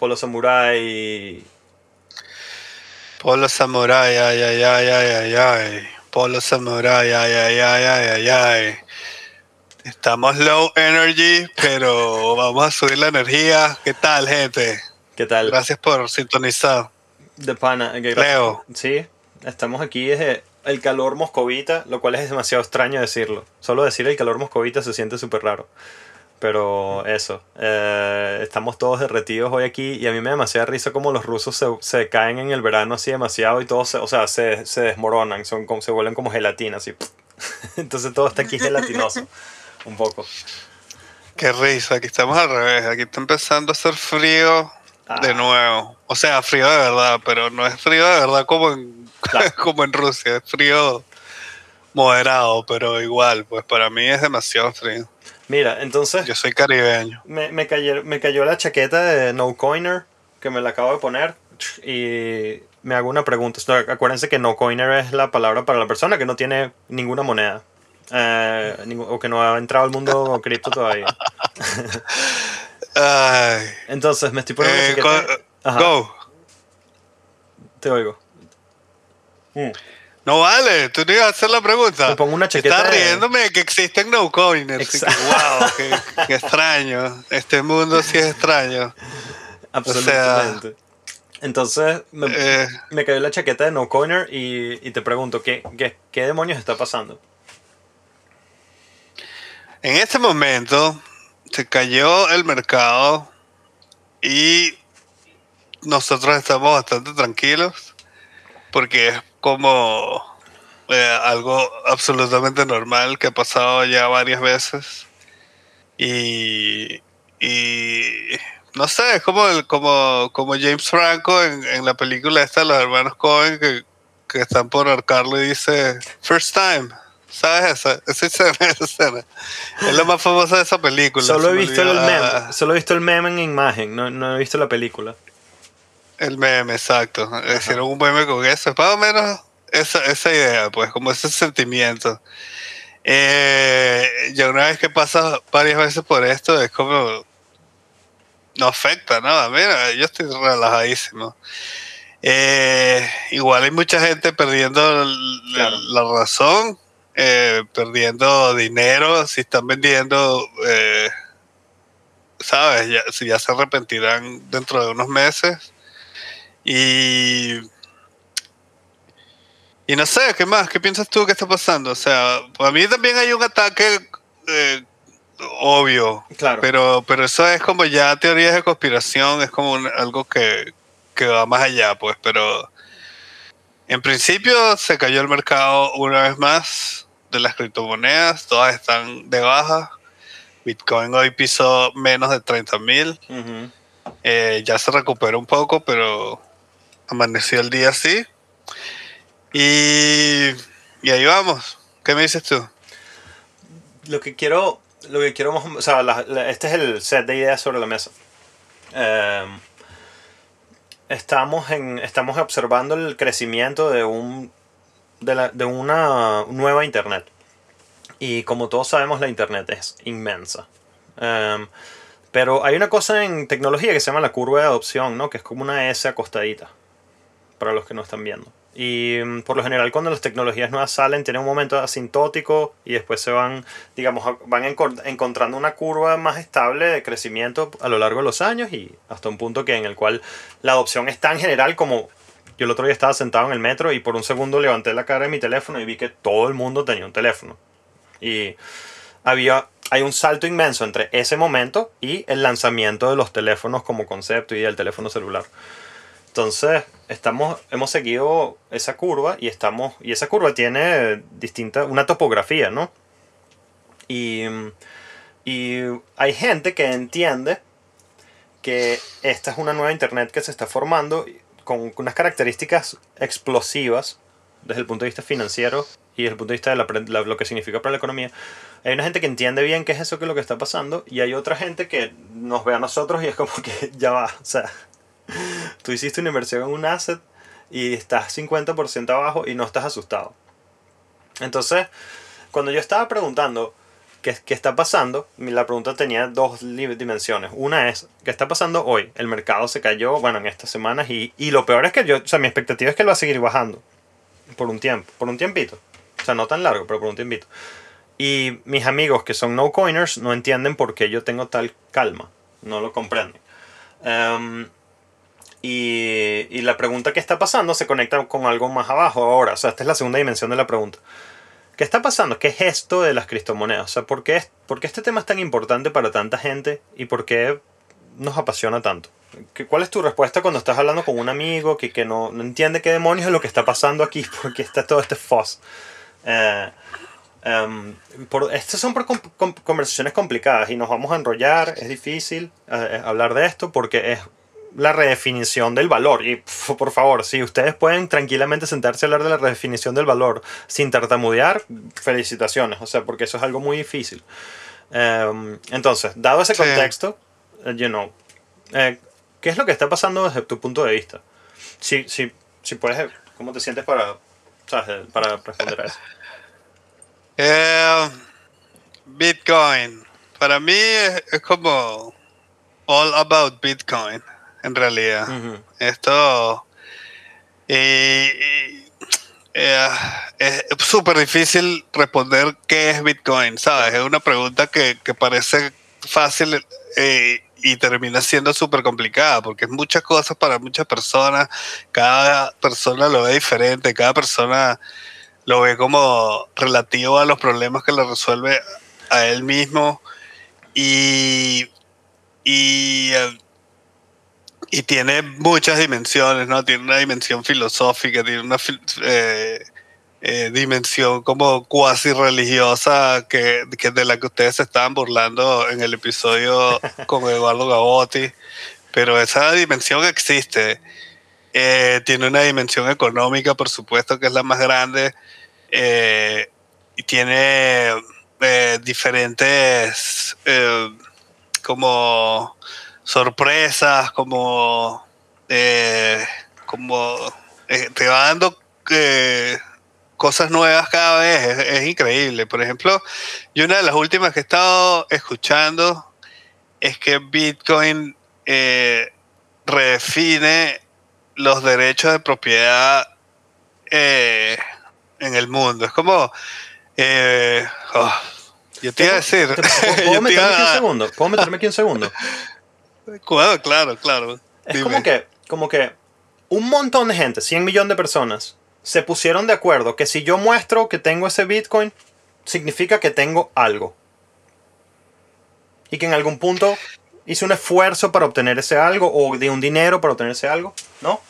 Polo Samurai. Polo Samurai, ay, ay, ay, ay, ay, ay. Polo Samurai, ay, ay, ay, ay, ay, ay. Estamos low energy, pero vamos a subir la energía. ¿Qué tal, gente? ¿Qué tal? Gracias por sintonizar. De pana. gracias- Leo. Sí, estamos aquí desde el calor moscovita, lo cual es demasiado extraño decirlo. Solo decir el calor moscovita se siente súper raro. Pero eso, eh, estamos todos derretidos hoy aquí y a mí me da demasiada risa como los rusos se, se caen en el verano así demasiado y todos, se, o sea, se, se desmoronan, son como, se vuelven como gelatina, así. Entonces todo está aquí gelatinoso, un poco. Qué risa, aquí estamos al revés. Aquí está empezando a hacer frío de Ah. nuevo. O sea, frío de verdad, pero no es frío de verdad como en, Claro. como en Rusia. Es frío moderado, pero igual, pues para mí es demasiado frío. Mira, entonces Yo soy caribeño. me, me, cayó, me cayó la chaqueta de No Coiner, que me la acabo de poner, y me hago una pregunta. Acuérdense que No Coiner es la palabra para la persona que no tiene ninguna moneda. eh, o que no ha entrado al mundo cripto todavía. Ay. Entonces me estoy poniendo Eh, go. te oigo. Mm. No vale, tú no ibas a hacer la pregunta. Me pongo una chaqueta Estás riéndome de que existen no coiners. Exacto. wow, qué, qué extraño. Este mundo sí es extraño. Absolutamente. Entonces me, Eh, me cayó la chaqueta de No Coiner y, y te pregunto, ¿qué, qué, ¿qué demonios está pasando? en este momento se cayó el mercado y nosotros estamos bastante tranquilos porque es como eh, algo absolutamente normal que ha pasado ya varias veces y, y no sé, es como, el- como, como James Franco en, en la película esta de los hermanos Cohen que, que están por ahorcarlo y dice First time. ¿Sabes esa? Esa escena, esa escena. Es la más famosa de esa película. Solo he me visto el meme, solo he visto el meme en imagen, no, no he visto la película. El meme, exacto. Hicieron un meme con eso. Es Más o menos esa, esa idea, pues, como ese sentimiento. Eh, ya una vez que pasas varias veces por esto, es como. No afecta nada. Mira, yo estoy relajadísimo. Eh, igual hay mucha gente perdiendo la razón, eh, perdiendo dinero, si están vendiendo. eh, ¿Sabes? Ya, si ya se arrepentirán dentro de unos meses. Y. Y no sé, ¿qué más? ¿Qué piensas tú que está pasando? O sea, para mí también hay un ataque eh, obvio, Claro. pero, pero eso es como ya teorías de conspiración, es como un- algo que, que va más allá, pues, pero en principio se cayó el mercado una vez más de las criptomonedas, todas están de baja. Bitcoin hoy pisó menos de 30 mil. Eh, ya se recuperó un poco, pero amaneció el día así. Y, y ahí vamos. ¿Qué me dices tú? Lo que quiero, lo que quiero, o sea, este es el set de ideas sobre la mesa. Em, estamos, en, estamos observando el crecimiento de, un, de, la- de una nueva Internet. Y como todos sabemos, la Internet es inmensa. Em, pero hay una cosa en tecnología que se llama la curva de adopción, ¿no? Que es como una S acostadita, para los que no están viendo. Y mm, por lo general cuando las tecnologías nuevas salen, tienen un momento asintótico y después se van, digamos, van encontrando una curva más estable de crecimiento a lo largo de los años y hasta un punto que en el cual la adopción es tan general como yo el otro día estaba sentado en el metro y por un segundo levanté la cara de mi teléfono y vi que todo el mundo tenía un teléfono. Y había, hay un salto inmenso entre ese momento y el lanzamiento de los teléfonos como concepto y del teléfono celular. Entonces, estamos, hemos seguido esa curva y estamos. Y esa curva tiene distinta. una topografía, ¿no? Y, y hay gente que entiende que esta es una nueva internet que se está formando con unas características explosivas desde el punto de vista financiero y desde el punto de vista de la lo que significa para la economía. Hay una gente que entiende bien qué es eso que es lo que está pasando y hay otra gente que nos ve a nosotros y es como que ya va, o sea, tú hiciste una inversión en un asset y estás 50% abajo y no estás asustado. Entonces, cuando yo estaba preguntando ¿qué, qué está pasando? La pregunta tenía dos dimensiones. Una es, ¿qué está pasando hoy? El mercado se cayó, bueno, en estas semanas y, y lo peor es que yo, o sea, mi expectativa es que él va a seguir bajando por un tiempo, por un tiempito. O sea, no tan largo, pero por un tiempito. Y mis amigos que son no coiners no entienden por qué yo tengo tal calma. No lo comprenden. Em, y, y la pregunta que está pasando se conecta con algo más abajo ahora. O sea, esta es la segunda dimensión de la pregunta. ¿Qué está pasando? ¿Qué es esto de las criptomonedas? O sea, ¿por qué, por qué este tema es tan importante para tanta gente y por qué nos apasiona tanto? ¿Qué- ¿Cuál es tu respuesta cuando estás hablando con un amigo que, que no, no entiende qué demonios es lo que está pasando aquí? Porque está todo este fuzz. Eh, em, por, estas son por com- com- conversaciones complicadas y nos vamos a enrollar. Es difícil eh, hablar de esto porque es la redefinición del valor. Y pf, por favor, si ustedes pueden tranquilamente sentarse a hablar de la redefinición del valor sin tartamudear, felicitaciones. O sea, porque eso es algo muy difícil. Em, entonces, dado ese Sí. contexto, eh, you know, eh, ¿qué es lo que está pasando desde tu punto de vista? Si, si, si puedes, eh, ¿cómo te sientes para, sabes, para responder a eso? Eh, Bitcoin. Para mí es como all about Bitcoin, en realidad. Esto. eh, es súper difícil responder qué es Bitcoin, ¿sabes? Es una pregunta que, que parece fácil eh, y termina siendo súper complicada porque es muchas cosas para muchas personas. Cada persona lo ve diferente, cada persona lo ve como relativo a los problemas que le resuelve a él mismo y, y, y tiene muchas dimensiones, ¿no? Tiene una dimensión filosófica, tiene una eh, eh, dimensión como cuasi religiosa que, que de la que ustedes se estaban burlando en el episodio con Eduardo Gabotti, pero esa dimensión existe. Eh, tiene una dimensión económica, por supuesto, que es la más grande, y tiene diferentes como sorpresas, como, eh, como eh, te va dando eh, cosas nuevas cada vez, es, es increíble. Por ejemplo, y una de las últimas que he estado escuchando es que Bitcoin eh, redefine los derechos de propiedad eh, en el mundo. Es como... eh, oh, yo te iba a decir... ¿Te- ¿Puedo, meterme aquí un segundo? ¿Puedo meterme aquí un segundo? Claro, claro, claro. Es Dime. como que, como que un montón de gente, 100 millones de personas, se pusieron de acuerdo que si yo muestro que tengo ese Bitcoin, significa que tengo algo. Y que en algún punto hice un esfuerzo para obtener ese algo o de un dinero para obtener ese algo, ¿no?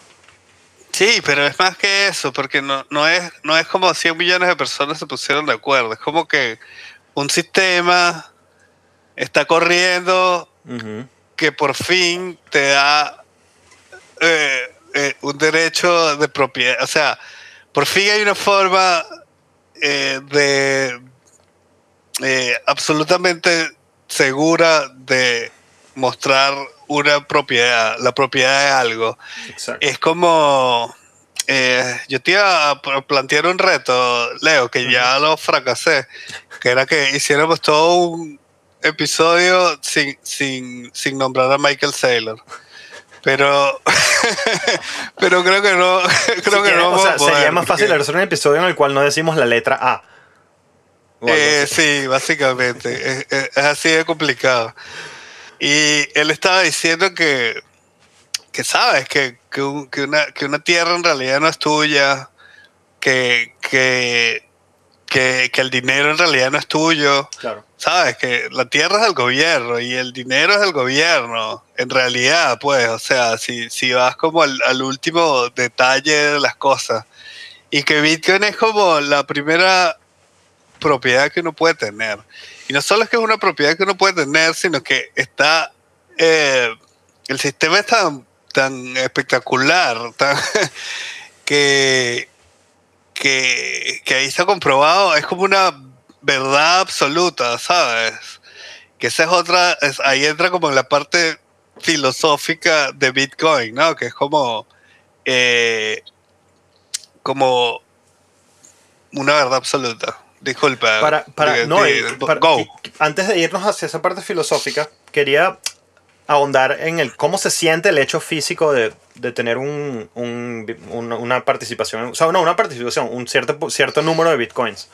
Sí, pero es más que eso, porque no, no, es, no es como 100 millones de personas se pusieron de acuerdo. Es como que un sistema está corriendo. Que por fin te da eh, eh, un derecho de propiedad. O sea, por fin hay una forma eh, de eh, absolutamente segura de mostrar una propiedad, la propiedad de algo. Exacto. Es como. eh, yo te iba a pl- plantear un reto, Leo, que ya lo fracasé, que era que hiciéramos todo un episodio sin, sin, sin nombrar a Michael Saylor. Pero, pero creo que no, creo Si que no o sea, poder, sería más fácil porque- hacer un episodio en el cual no decimos la letra A. Eh, sí, básicamente. es, es- es así de complicado. Y él estaba diciendo que, que sabes, que, que, un- que una, que una tierra en realidad no es tuya, que, que, que, que el dinero en realidad no es tuyo. Claro. Sabes que la tierra es del gobierno y el dinero es del gobierno. En realidad, pues, o sea, si, si vas como al, al último detalle de las cosas. Y que Bitcoin es como la primera propiedad que uno puede tener. Y no solo es que es una propiedad que uno puede tener, sino que está. eh, el sistema es tan, tan espectacular, tan, que, que, que ahí está comprobado, es como una verdad absoluta, ¿sabes? Que esa es otra, es- ahí entra como en la parte filosófica de Bitcoin, ¿no? Que es como, eh, como una verdad absoluta. disculpa. Para, para, no, para- antes de irnos hacia esa parte filosófica, quería ahondar en el cómo se siente el hecho físico de, de tener un, un- una, una participación, o sea, no, una participación, un cierto, cierto número de bitcoins.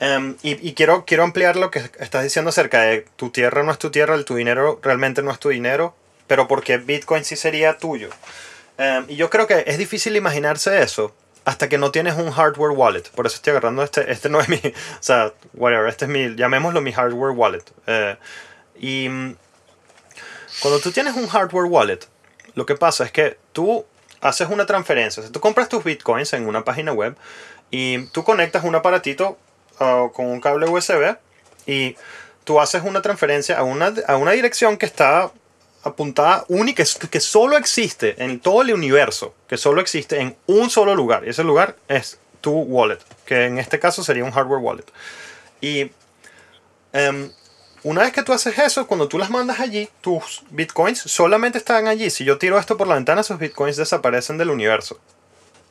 Em, y y quiero, quiero ampliar lo que estás diciendo acerca de tu tierra no es tu tierra, el tu dinero realmente no es tu dinero, pero porque Bitcoin sí sería tuyo. Em, y yo creo que es difícil imaginarse eso hasta que no tienes un hardware wallet. Por eso estoy agarrando este, este no es mi, o sea, whatever, este es mi, llamémoslo mi hardware wallet. Eh, y cuando tú tienes un hardware wallet, lo que pasa es que tú haces una transferencia. O tú compras tus bitcoins en una página web y tú conectas un aparatito ah, con un cable USB y tú haces una transferencia a una, a una dirección que está apuntada única, que solo existe en todo el universo, que solo existe en un solo lugar. Y ese lugar es tu wallet, que en este caso sería un hardware wallet. Y em, una vez que tú haces eso, cuando tú las mandas allí, tus bitcoins solamente están allí. Si yo tiro esto por la ventana, esos bitcoins desaparecen del universo.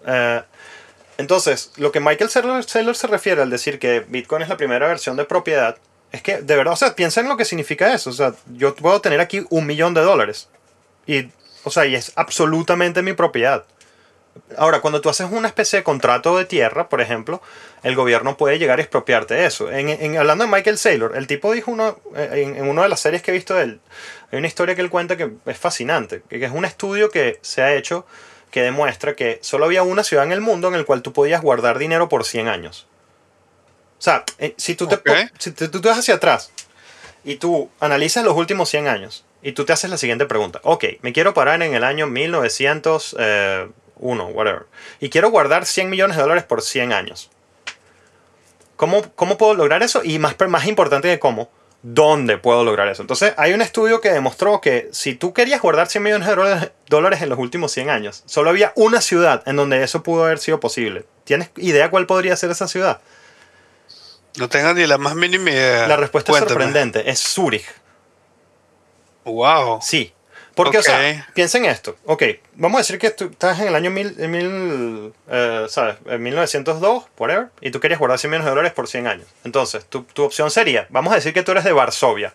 Eh, entonces, lo que Michael Saylor se refiere al decir que Bitcoin es la primera versión de propiedad, es que de verdad, o sea, piensa en lo que significa eso. O sea, yo puedo tener aquí un millón de dólares. Y, o sea, y es absolutamente mi propiedad. Ahora, cuando tú haces una especie de contrato de tierra, por ejemplo, el gobierno puede llegar a expropiarte eso. En, en- hablando de Michael Saylor, el tipo dijo uno, eh, en, en una de las series que he visto de él, hay una historia que él cuenta que es fascinante, que es un estudio que se ha hecho que demuestra que solo había una ciudad en el mundo en el cual tú podías guardar dinero por 100 años. O sea, eh, si tú te, Ok. po- si te- tú te vas hacia atrás y tú analizas los últimos 100 años y tú te haces la siguiente pregunta. Ok, me quiero parar en el año 1901, whatever. Y quiero guardar 100 millones de dólares por 100 años. ¿Cómo, cómo puedo lograr eso? Y más, más importante que cómo, ¿dónde puedo lograr eso? Entonces, hay un estudio que demostró que si tú querías guardar 100 millones de dólares- dólares en los últimos 100 años, solo había una ciudad en donde eso pudo haber sido posible. ¿Tienes idea cuál podría ser esa ciudad? No tengo ni la más mínima idea. La respuesta Cuéntame. es sorprendente. Es Zurich. Wow. Sí. Porque, o sea, piensa en esto. Ok, vamos a decir que tú estás en el año mil, en mil, eh, ¿sabes? En 1902, whatever, y tú querías guardar 100 millones de dólares por 100 años. Entonces, tu, tu opción sería, vamos a decir que tú eres de Varsovia,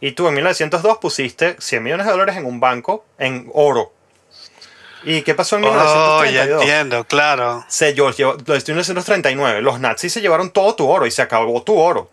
y tú en 1902 pusiste 100 millones de dólares en un banco en oro. ¿Y qué pasó en Oh, ya 1932? entiendo, claro. se llevó, llevó- desde 1939, los nazis se llevaron todo tu oro y se acabó tu oro.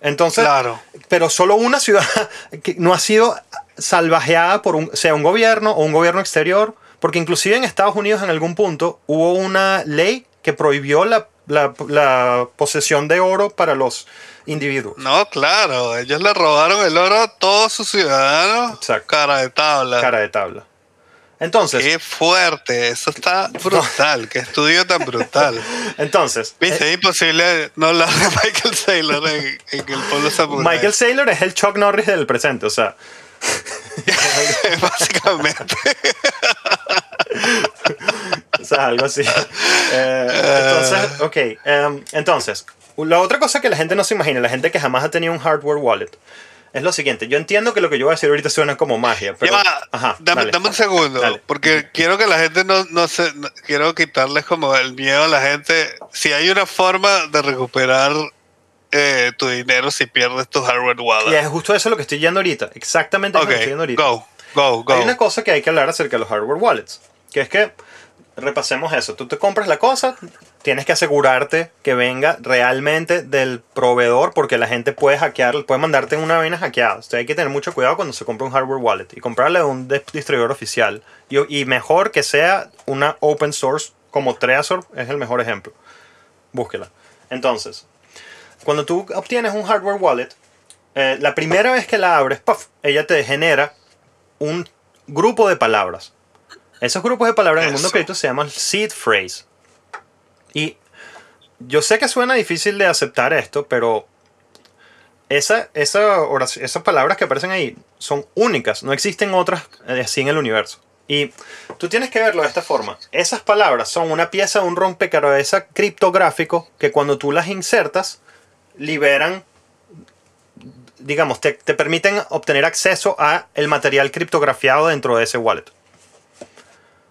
Entonces, Claro. pero solo una ciudad que no ha sido salvajeada por un, sea un gobierno o un gobierno exterior, porque inclusive en Estados Unidos en algún punto hubo una ley que prohibió la, la- la posesión de oro para los individuos. No, claro. Ellos le robaron el oro a todos sus ciudadanos. Exacto. Cara de tabla. Cara de tabla. Entonces, Qué fuerte. Eso está brutal. Qué estudio tan brutal. entonces Viste, es imposible no hablar de Michael Saylor en, en el pueblo samurái. Michael Saylor es el Chuck Norris del presente, o sea, Básicamente. O sea, algo así. Eh, entonces, ok. em, entonces, la otra cosa que la gente no se imagina, la gente que jamás ha tenido un hardware wallet, es lo siguiente. Yo entiendo que lo que yo voy a decir ahorita suena como magia, pero... Ya va, Ajá, dame, dale. dame un segundo, Dale. porque quiero que la gente no, no se, no- quiero quitarles como el miedo a la gente. Si hay una forma de recuperar eh, tu dinero si pierdes tu hardware Y wallet. es justo eso lo que estoy yendo ahorita. Exactamente lo ok, que estoy yendo ahorita. go, go, go. Hay una cosa que hay que hablar acerca de los hardware wallets, que es que repasemos eso. Tú te compras la cosa, tienes que asegurarte que venga realmente del proveedor, porque la gente puede hackear, puede mandarte una vaina hackeada. Entonces hay que tener mucho cuidado cuando se compra un hardware wallet y comprarle de un distribuidor oficial. Y, y mejor que sea una open source como Trezor es el mejor ejemplo. Búsquela. Entonces, cuando tú obtienes un hardware wallet, eh, la primera vez que la abres, puff, ella te genera un grupo de palabras. Esos grupos de palabras en el mundo Eso. cripto se llaman seed phrase. Y yo sé que suena difícil de aceptar esto, pero esa, esa orac- esas palabras que aparecen ahí son únicas. No existen otras eh, así en el universo. Y tú tienes que verlo de esta forma. Esas palabras son una pieza de un rompecabezas criptográfico que cuando tú las insertas, liberan digamos, te, te permiten obtener acceso a el material criptografiado dentro de ese wallet.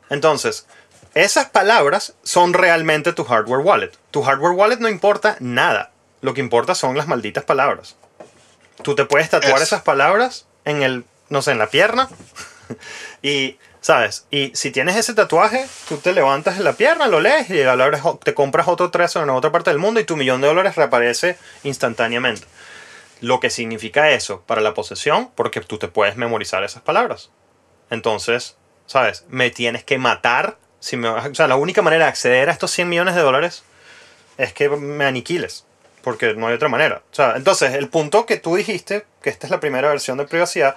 Entonces, esas palabras son realmente tu hardware wallet. Tu hardware wallet no importa nada. lo que importa son las malditas palabras. Tú te puedes tatuar Es- esas palabras en el, no sé, en la pierna. y, ¿sabes? Y si tienes ese tatuaje, tú te levantas en la pierna, lo lees y a la hora te compras otro trazo en otra parte del mundo y tu millón de dólares reaparece instantáneamente. Lo que significa eso para la posesión, porque tú te puedes memorizar esas palabras. Entonces, ¿sabes? Me tienes que matar. Si me, o sea, la única manera de acceder a estos 100 millones de dólares es que me aniquiles. Porque no hay otra manera. O sea, entonces, el punto que tú dijiste, que esta es la primera versión de privacidad,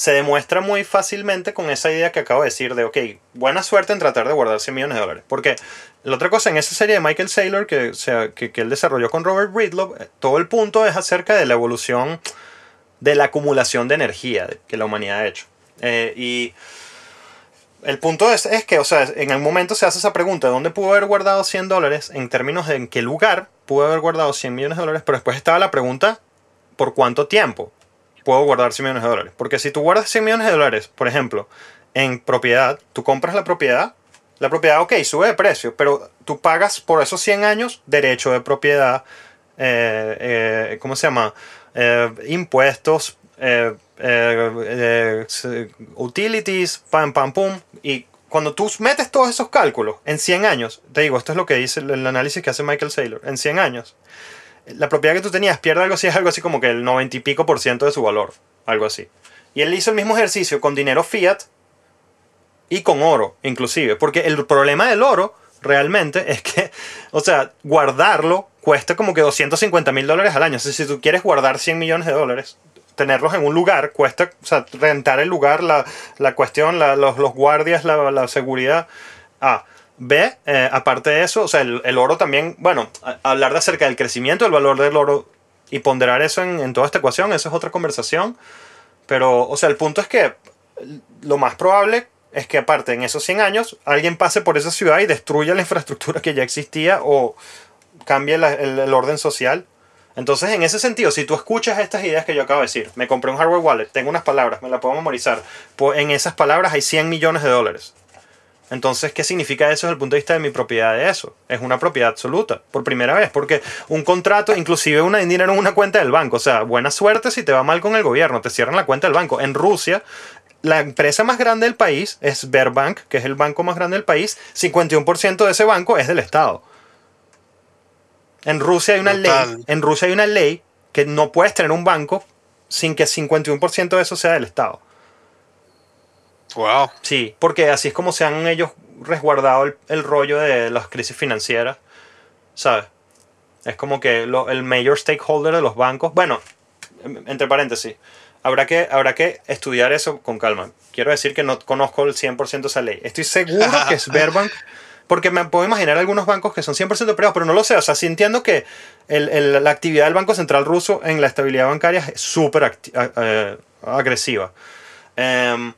se demuestra muy fácilmente con esa idea que acabo de decir de, ok, buena suerte en tratar de guardar 100 millones de dólares. Porque la otra cosa, en esa serie de Michael Saylor que, sea, que, él desarrolló con Robert Breedlove, eh, todo el punto es acerca de la evolución de la acumulación de energía que la humanidad ha hecho. Eh, y el punto es, es que, o sea, en el momento se hace esa pregunta, ¿dónde pudo haber guardado 100 dólares? En términos de en qué lugar pudo haber guardado 100 millones de dólares, pero después estaba la pregunta, ¿por cuánto tiempo puedo guardar 100 millones de dólares? Porque si tú guardas 100 millones de dólares, por ejemplo, en propiedad, tú compras la propiedad, la propiedad, ok, sube de precio, pero tú pagas por esos 100 años derecho de propiedad, eh, eh, ¿cómo se llama? Eh, impuestos, utilities, pam, pam, pum. Y cuando tú metes todos esos cálculos en 100 años, te digo, esto es lo que dice el análisis que hace Michael Saylor, en 100 años, la propiedad que tú tenías pierde algo así, es algo así como que el 90 y pico por ciento de su valor, algo así. Y él hizo el mismo ejercicio con dinero fiat y con oro, inclusive, porque el problema del oro realmente es que, o sea, guardarlo cuesta como que 250 mil dólares al año. O si tú quieres guardar 100 millones de dólares, tenerlos en un lugar cuesta, o sea, rentar el lugar, la, la cuestión, los, los guardias, la, la seguridad. A. B, eh, aparte de eso, o sea, el, el oro también, bueno, hablar de acerca del crecimiento del valor del oro y ponderar eso en, toda esta ecuación, eso es otra conversación. Pero, o sea, el punto es que lo más probable es que aparte en esos 100 años alguien pase por esa ciudad y destruya la infraestructura que ya existía o cambie el, el orden social. Entonces, en ese sentido, si tú escuchas estas ideas que yo acabo de decir, me compré un hardware wallet, tengo unas palabras, me las puedo memorizar, pues en esas palabras hay 100 millones de dólares. Entonces, ¿qué significa eso desde el punto de vista de mi propiedad de eso? Es una propiedad absoluta, por primera vez, porque un contrato, inclusive una dinero en una cuenta del banco, o sea, buena suerte si te va mal con el gobierno, te cierran la cuenta del banco. En Rusia, la empresa más grande del país es Sberbank, que es el banco más grande del país, 51% de ese banco es del Estado. En Rusia hay una ley, en Rusia hay una ley que no puedes tener un banco sin que 51% de eso sea del Estado. Wow. Sí, porque así es como se han ellos resguardado el, el rollo de las crisis financieras, ¿sabes? Es como que lo- el mayor stakeholder de los bancos, bueno, en- entre paréntesis, habrá que, habrá que estudiar eso con calma. Quiero decir que no conozco el 100% esa ley. Estoy seguro que Sberbank, porque me puedo imaginar algunos bancos que son 100% privados, pero no lo sé. O sea, sí entiendo que el- el- la actividad del Banco Central ruso en la estabilidad bancaria es súper eh, agresiva. Em,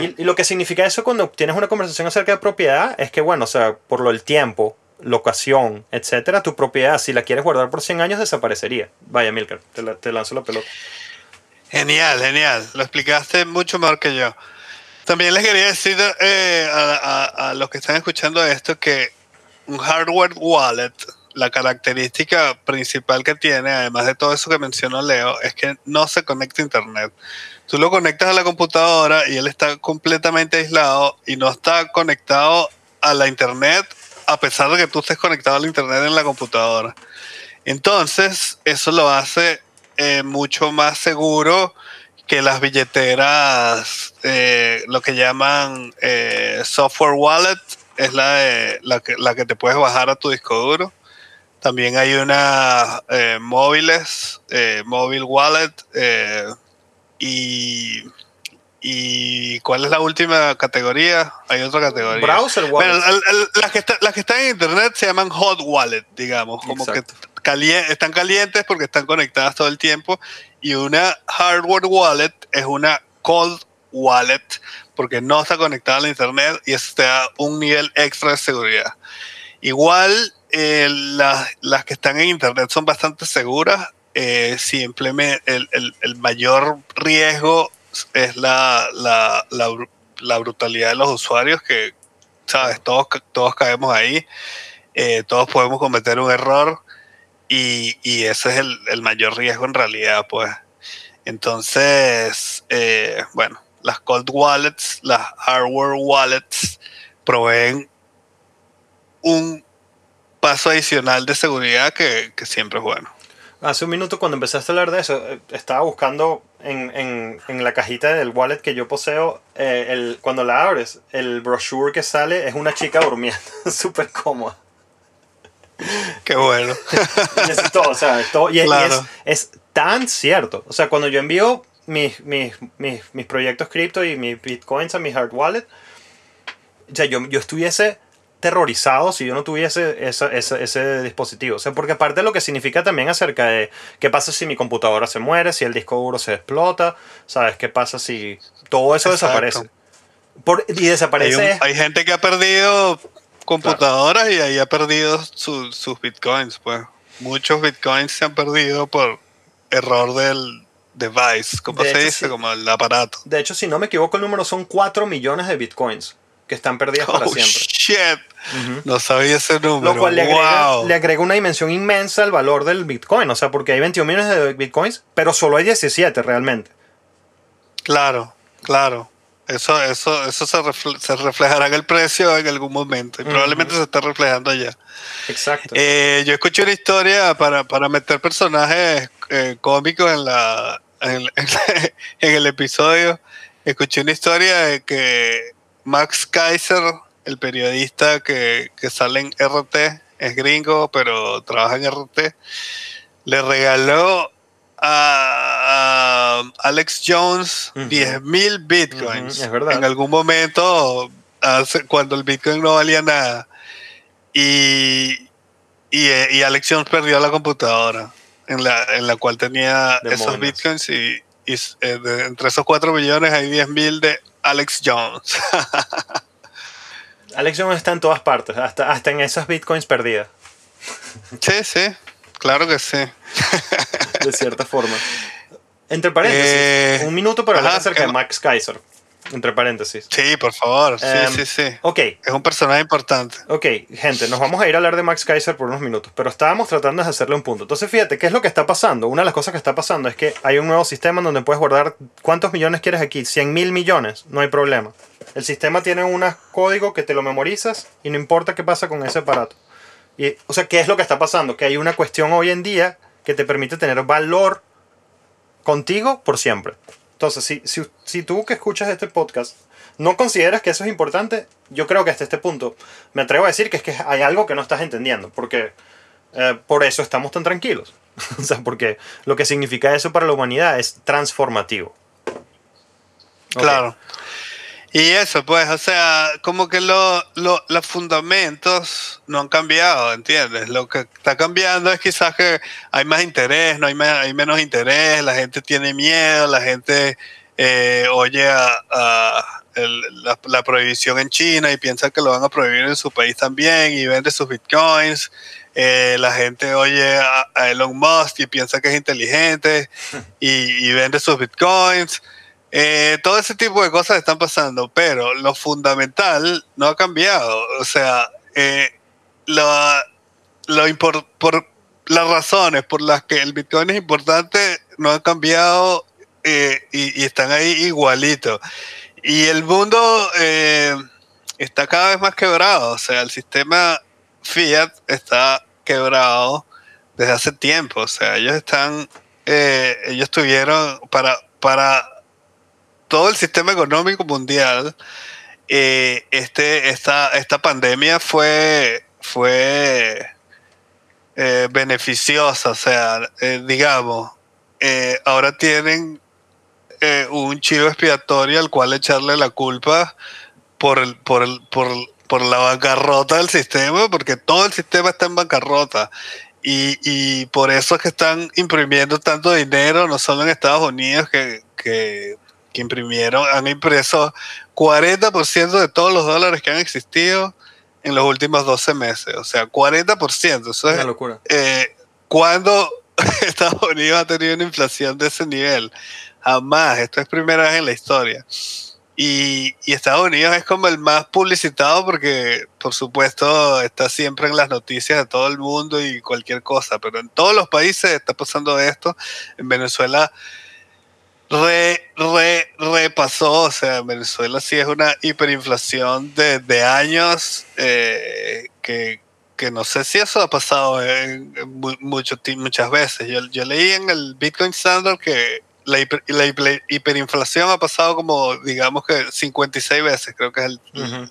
y, y lo que significa eso cuando tienes una conversación acerca de propiedad es que, bueno, o sea, por lo del tiempo, locación, etcétera, tu propiedad, si la quieres guardar por 100 años, desaparecería. Vaya, Milker, te, la- te lanzo la pelota. Genial, genial. Lo explicaste mucho mejor que yo. También les quería decir eh, a, a- a los que están escuchando esto que un hardware wallet, la característica principal que tiene, además de todo eso que mencionó Leo, es que no se conecta a internet. Tú lo conectas a la computadora y él está completamente aislado y no está conectado a la internet a pesar de que tú estés conectado a la internet en la computadora. Entonces, eso lo hace eh, mucho más seguro que las billeteras, eh, lo que llaman eh, software wallet, es la, de, la, que, la que te puedes bajar a tu disco duro. También hay unas móviles, mobile wallet, y, y ¿cuál es la última categoría? Hay otra categoría. Browser wallet. Bueno, el- el- las, que está- las que están en internet se llaman hot wallet, digamos, como Exacto. que calien- están calientes porque están conectadas todo el tiempo. Y una hardware wallet es una cold wallet porque no está conectada a la internet y eso te da un nivel extra de seguridad. Igual eh, las, las que están en internet son bastante seguras. Eh, simplemente el, el- mayor riesgo es la, la, la la brutalidad de los usuarios que, sabes, todos, todos caemos ahí, eh, todos podemos cometer un error y, y ese es el, el, mayor riesgo en realidad, pues. Entonces, eh, bueno, las cold wallets, las hardware wallets proveen un paso adicional de seguridad que, que siempre es bueno. Hace un minuto cuando empezaste a hablar de eso, eh, estaba buscando en, en, en la cajita del wallet que yo poseo, eh, el, cuando la abres, el brochure que sale es una chica durmiendo, súper cómoda. Qué bueno. y es todo, o sea, todo, y, claro. y es, es, tan cierto. O sea, cuando yo envío mis, mis, mis, mis proyectos cripto y mis bitcoins a mi hard wallet, o sea, yo, yo estuviese terrorizado si yo no tuviese esa, esa, ese dispositivo. O sea, porque aparte de lo que significa también acerca de qué pasa si mi computadora se muere, si el disco duro se explota, ¿sabes? ¿Qué pasa si todo eso Exacto. desaparece? Por, y desaparece. Hay, un, hay, gente que ha perdido computadoras claro. y ahí ha perdido su, sus bitcoins, pues. Muchos bitcoins se han perdido por error del device, como de se hecho, dice, sí. como el aparato. De hecho, si no me equivoco, el número son 4 millones de bitcoins que están perdidas para oh, siempre. Shit. Uh -huh. No sabía ese número. Lo cual le agrega, wow. le agrega, una dimensión inmensa al valor del Bitcoin. O sea, porque hay 21 millones de Bitcoins, pero solo hay 17 realmente. Claro, claro. Eso, eso, eso se, refle se reflejará en el precio en algún momento. Y uh -huh. probablemente se está reflejando ya. Exacto. Eh, yo escuché una historia para, para meter personajes eh, cómicos en, la, en, en el episodio. Escuché una historia de que Max Kaiser, el periodista que, que, sale en RT, es gringo, pero trabaja en RT, le regaló a, Alex Jones uh -huh. 10 mil bitcoins. Uh -huh. es verdad. En algún momento, hace, cuando el bitcoin no valía nada. Y, y, y, Alex Jones perdió la computadora en la, en la cual tenía de esos bitcoins y, y eh, de, entre esos 4 millones hay 10 mil de Alex Jones. Alex Jones está en todas partes, hasta, hasta en esas bitcoins perdidas. Sí, sí, claro que sí. de cierta forma. Entre paréntesis, eh, un minuto para hablar acerca de Max Kaiser. Entre paréntesis. Sí, por favor. Sí, um, sí, sí. Ok. Es un personaje importante. Ok, gente, nos vamos a ir a hablar de Max Kaiser por unos minutos, pero estábamos tratando de hacerle un punto. Entonces, fíjate, ¿qué es lo que está pasando? Una de las cosas que está pasando es que hay un nuevo sistema donde puedes guardar cuántos millones quieres aquí. 100 mil millones, no hay problema. El sistema tiene un código que te lo memorizas y no importa qué pasa con ese aparato. Y, o sea, ¿qué es lo que está pasando? Que hay una cuestión hoy en día que te permite tener valor contigo por siempre. Entonces, si, si, si, tú que escuchas este podcast no consideras que eso es importante, yo creo que hasta este punto me atrevo a decir que es que hay algo que no estás entendiendo, porque eh, por eso estamos tan tranquilos. o sea, porque lo que significa eso para la humanidad es transformativo. Claro. Okay. Y eso, pues, o sea, como que lo, lo, los fundamentos no han cambiado, ¿entiendes? Lo que está cambiando es quizás que hay más interés, no hay, más, hay menos interés, la gente tiene miedo, la gente eh, oye a, a el, la, la, prohibición en China y piensa que lo van a prohibir en su país también y vende sus bitcoins. Eh, la gente oye a, a, Elon Musk y piensa que es inteligente y, y vende sus bitcoins. Eh, todo ese tipo de cosas están pasando, pero lo fundamental no ha cambiado. O sea, eh, lo, lo por las razones por las que el Bitcoin es importante no han cambiado eh, y, y, están ahí igualitos. Y el mundo eh, está cada vez más quebrado. O sea, el sistema fiat está quebrado desde hace tiempo. O sea, ellos están, eh, ellos tuvieron para, para todo el sistema económico mundial, eh, este, esta, esta pandemia fue, fue eh, beneficiosa, o sea, eh, digamos, ahora tienen un chivo expiatorio al cual echarle la culpa por, el, por, el, por, por la bancarrota del sistema, porque todo el sistema está en bancarrota. Y, y, por eso es que están imprimiendo tanto dinero, no solo en Estados Unidos, que, que que imprimieron, han impreso 40% de todos los dólares que han existido en los últimos 12 meses. O sea, 40%. Eso es una locura. Eh, ¿Cuándo Estados Unidos ha tenido una inflación de ese nivel? Jamás. Esto es primera vez en la historia. Y, y, Estados Unidos es como el más publicitado porque, por supuesto, está siempre en las noticias de todo el mundo y cualquier cosa, pero en todos los países está pasando esto. En Venezuela re, re, repasó, o sea, en Venezuela sí es una hiperinflación de, de años eh, que, que, no sé si eso ha pasado en, mucho, muchas veces. Yo, yo leí en el Bitcoin Standard que la, hiper, la hiper, hiperinflación ha pasado como, digamos que 56 veces, creo que es el, uh.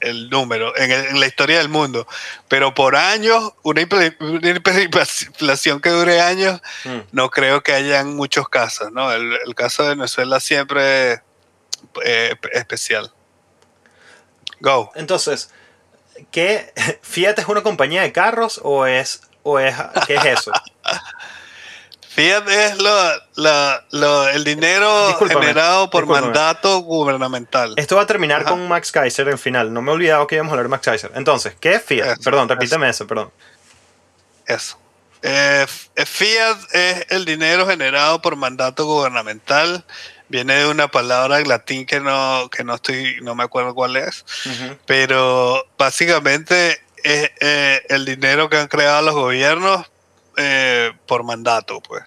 El, número en, el, en, la historia del mundo. Pero por años, una, hiper, una hiperinflación que dure años, uh no creo que hayan muchos casos, ¿no? El, el caso de Venezuela siempre es eh, especial. Go. Entonces, ¿qué, ¿Fiat es una compañía de carros o es, o es qué es eso? Fiat es lo, el dinero discúlpame, generado por discúlpame. mandato gubernamental. Esto va a terminar Ajá. con Max Kaiser en final. No me he olvidado que íbamos a hablar de Max Kaiser. Entonces, ¿qué es Fiat? Eso, perdón, repíteme eso, eso perdón. Eso. Eh, Fiat es el dinero generado por mandato gubernamental. Viene de una palabra en latín que no, que no estoy, no me acuerdo cuál es. Uh -huh. Pero básicamente es eh, el dinero que han creado los gobiernos eh, por mandato, pues.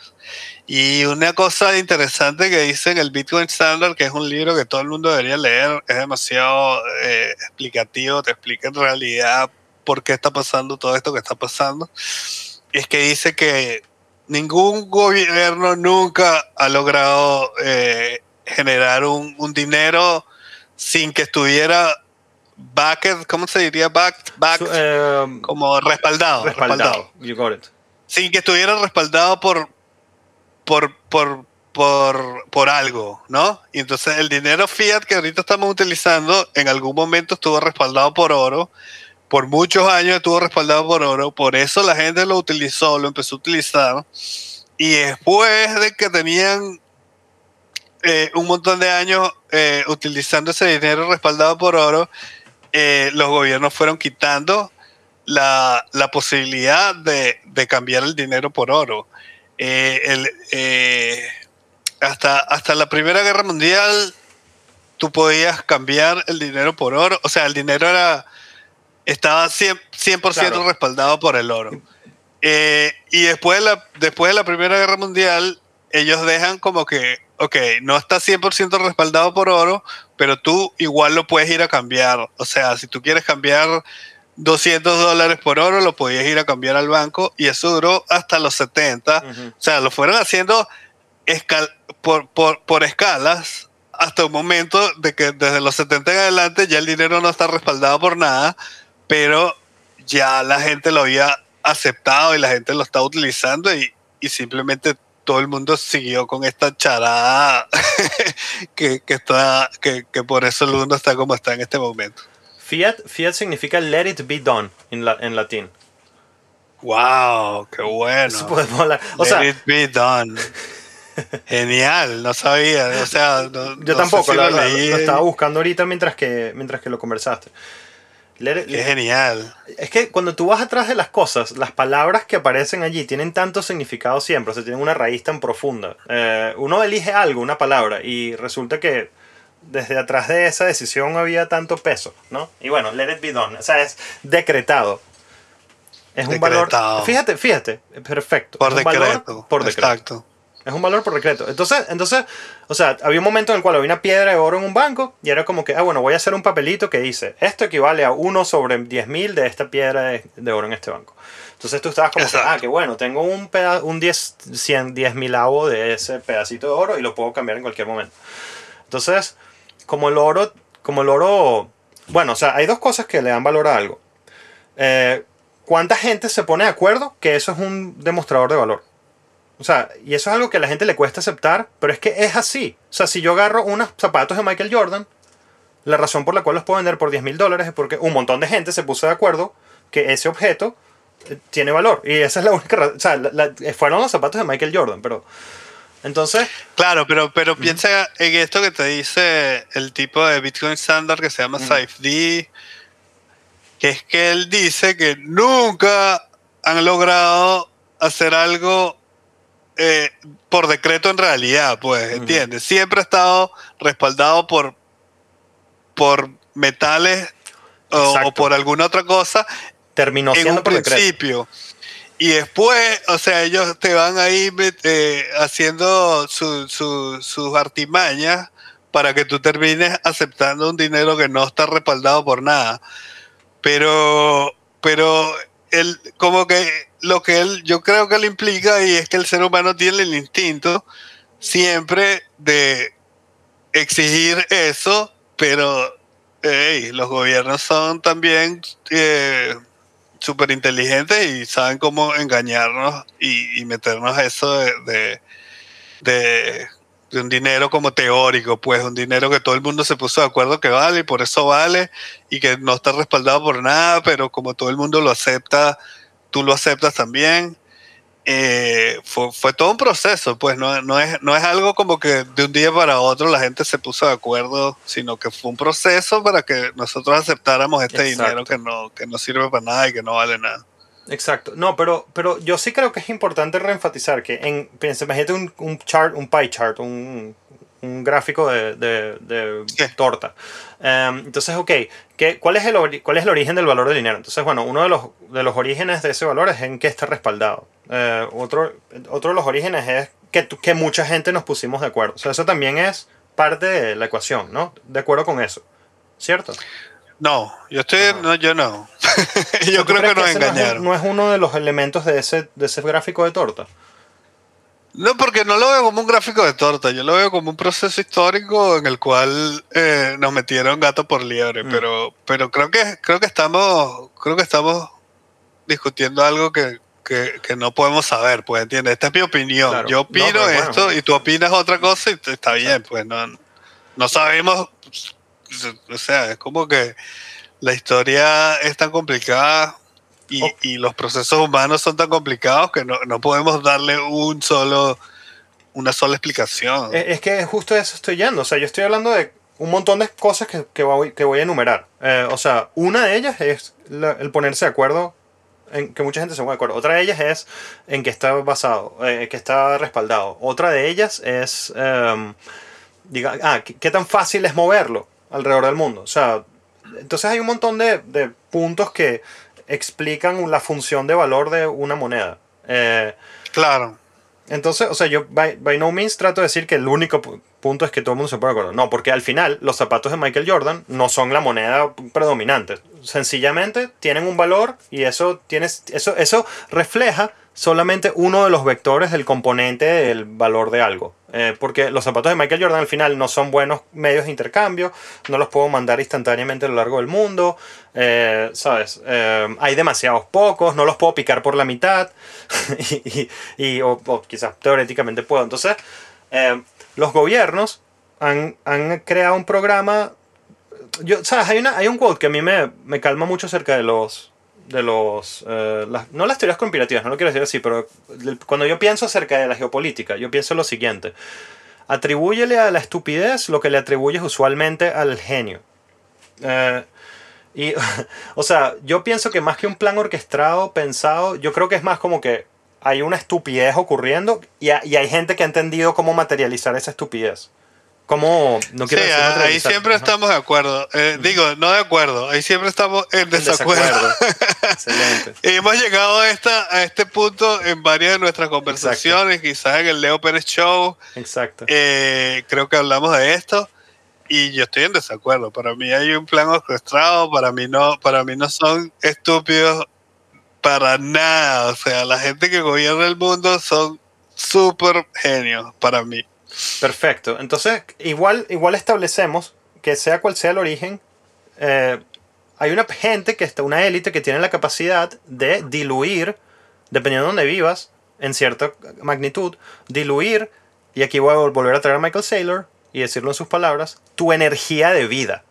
Y una cosa interesante que dice en el Bitcoin Standard, que es un libro que todo el mundo debería leer, es demasiado eh, explicativo, te explica en realidad por qué está pasando todo esto que está pasando. Es que dice que ningún gobierno nunca ha logrado eh, generar un, un, dinero sin que estuviera backed, ¿cómo se diría? Backed, backed so, um, como respaldado. Respaldado, respaldado. You got it sin que estuviera respaldado por, por, por, por, por algo, ¿no? Y entonces el dinero fiat que ahorita estamos utilizando en algún momento estuvo respaldado por oro, por muchos años estuvo respaldado por oro, por eso la gente lo utilizó, lo empezó a utilizar, y después de que tenían eh, un montón de años eh, utilizando ese dinero respaldado por oro, eh, los gobiernos fueron quitando la, la posibilidad de, de, cambiar el dinero por oro. Eh, el, eh, hasta, hasta la Primera Guerra Mundial tú podías cambiar el dinero por oro, o sea, el dinero era estaba 100%, 100 claro. respaldado por el oro. Eh, y después de, la, después de la Primera Guerra Mundial, ellos dejan como que, ok, no está 100% respaldado por oro, pero tú igual lo puedes ir a cambiar. O sea, si tú quieres cambiar 200 dólares por oro, lo podías ir a cambiar al banco y eso duró hasta los 70. Uh -huh. O sea, lo fueron haciendo escal por, por, por, escalas hasta un momento de que desde los 70 en adelante ya el dinero no está respaldado por nada, pero ya la gente lo había aceptado y la gente lo estaba utilizando y, y simplemente todo el mundo siguió con esta charada que, que, está, que, que por eso el mundo está como está en este momento. Fiat, fiat significa let it be done en, la, en latín. Wow, qué bueno. O let sea, it be done. Genial, no sabía. O sea, no, yo no tampoco, si lo, la, leí. lo, estaba buscando ahorita mientras que, mientras que lo conversaste. Let, Qué genial. Es que cuando tú vas atrás de las cosas, las palabras que aparecen allí tienen tanto significado siempre, o sea, tienen una raíz tan profunda. Eh, uno elige algo, una palabra, y resulta que desde atrás de esa decisión había tanto peso, ¿no? Y bueno, let it be done, o sea, es decretado. Es un valor. Fíjate, fíjate, perfecto. Por decreto. por decreto. Exacto. Es un valor por decreto. Entonces, entonces, o sea, había un momento en el cual había una piedra de oro en un banco y era como que, ah, bueno, voy a hacer un papelito que dice, esto equivale a 1 sobre 10.000 de esta piedra de, de, oro en este banco. Entonces tú estabas como que, ah, que bueno, tengo un, peda un 10, 100, 10 milavo de ese pedacito de oro y lo puedo cambiar en cualquier momento. Entonces, como el oro, como el oro, bueno, o sea, hay dos cosas que le dan valor a algo. Eh, ¿Cuánta gente se pone de acuerdo que eso es un demostrador de valor? O sea, y eso es algo que a la gente le cuesta aceptar, pero es que es así. O sea, si yo agarro unos zapatos de Michael Jordan, la razón por la cual los puedo vender por 10 mil dólares es porque un montón de gente se puso de acuerdo que ese objeto eh, tiene valor. Y esa es la única razón. O sea, la, fueron los zapatos de Michael Jordan, pero entonces. Claro, pero, pero piensa en esto que te dice el tipo de Bitcoin Standard que se llama uh -huh. SafeD, que es que él dice que nunca han logrado hacer algo eh, por decreto en realidad, pues, ¿entiendes? Uh -huh. Siempre ha estado respaldado por, por metales o, por alguna otra cosa. Terminó siendo en un principio. Y después, o sea, ellos te van ahí eh, haciendo sus artimañas para que tú termines aceptando un dinero que no está respaldado por nada. Pero, pero él, como que lo que él, yo creo que él implica y es que el ser humano tiene el instinto siempre de exigir eso, pero los gobiernos son también eh, súper inteligentes y saben cómo engañarnos y, meternos eso de, de, un dinero como teórico, pues un dinero que todo el mundo se puso de acuerdo que vale y por eso vale y que no está respaldado por nada, pero como todo el mundo lo acepta, tú lo aceptas también. Eh, fue, fue, todo un proceso, pues no, no, es, no es algo como que de un día para otro la gente se puso de acuerdo, sino que fue un proceso para que nosotros aceptáramos este dinero que no, que no sirve para nada y que no vale nada. Exacto, no, pero, pero yo sí creo que es importante reenfatizar que en, imagínate un, un chart, un pie chart, un, un gráfico de, de, de torta. Em, entonces, ok, ¿qué, cuál, es el, ¿cuál es el origen del valor del dinero? Entonces, bueno, uno de los, de los orígenes de ese valor es en qué está respaldado. Eh, otro, otro de los orígenes es que, que mucha gente nos pusimos de acuerdo. O sea, eso también es parte de la ecuación, ¿no? De acuerdo con eso, ¿cierto? No, yo estoy, no, yo no. yo creo que nos engañaron. No es, uno de los elementos de ese, de ese gráfico de torta. No, porque no lo veo como un gráfico de torta, yo lo veo como un proceso histórico en el cual eh, nos metieron gato por liebre, mm. pero, pero creo que creo que estamos, creo que estamos discutiendo algo que, no podemos saber, pues entiendes, esta es mi opinión. Yo opino esto y tú opinas otra cosa y está bien, pues no, no sabemos, o sea, es como que la historia es tan complicada y, los procesos humanos son tan complicados que no, podemos darle un solo, una sola explicación. Es, que justo eso estoy yendo. O sea, yo estoy hablando de un montón de cosas que, que, voy, que voy a enumerar. Eh, o sea, una de ellas es el ponerse de acuerdo en que mucha gente se pone de acuerdo. Otra de ellas es en que está basado, eh, que está respaldado. Otra de ellas es, em, diga, ah, ¿qué, tan fácil es moverlo alrededor del mundo? O sea, entonces hay un montón de, de puntos que explican la función de valor de una moneda. Eh, claro. Entonces, o sea, yo by, no means trato de decir que el único punto es que todo el mundo se pone de acuerdo. No, porque al final los zapatos de Michael Jordan no son la moneda predominante. Sencillamente tienen un valor y eso, tiene, eso, eso refleja solamente uno de los vectores del componente del valor de algo. Eh, porque los zapatos de Michael Jordan al final no son buenos medios de intercambio, no los puedo mandar instantáneamente a lo largo del mundo, eh, ¿sabes? Eh, hay demasiados pocos, no los puedo picar por la mitad, y, o, quizás teóricamente puedo. Entonces, los gobiernos han, han, creado un programa, yo, ¿sabes? Hay, hay un quote que a mí me, me calma mucho acerca de los de los... Eh, no las teorías conspirativas, no lo quiero decir así, pero cuando yo pienso acerca de la geopolítica, yo pienso lo siguiente. Atribúyele a la estupidez lo que le atribuyes usualmente al genio. Eh, y, o sea, yo pienso que más que un plan orquestado, pensado, yo creo que es más como que hay una estupidez ocurriendo y, y hay gente que ha entendido cómo materializar esa estupidez. ¿Cómo? No quiero sí, ahí siempre estamos de acuerdo. Eh, digo, no de acuerdo, ahí siempre estamos en desacuerdo. Excelente. y hemos llegado a, esta, a este punto en varias de nuestras conversaciones, quizás en el Leo Pérez Show. Exacto. Eh, creo que hablamos de esto y yo estoy en desacuerdo. Para mí hay un plan orquestado, para mí no, para mí no son estúpidos para nada. O sea, la gente que gobierna el mundo son súper genios para mí. Perfecto. Entonces, igual, igual establecemos que sea cual sea el origen, eh, hay una gente que está, una élite que tiene la capacidad de diluir, dependiendo de donde vivas, en cierta magnitud, diluir, y aquí voy a volver a traer a Michael Saylor y decirlo en sus palabras, tu energía de vida.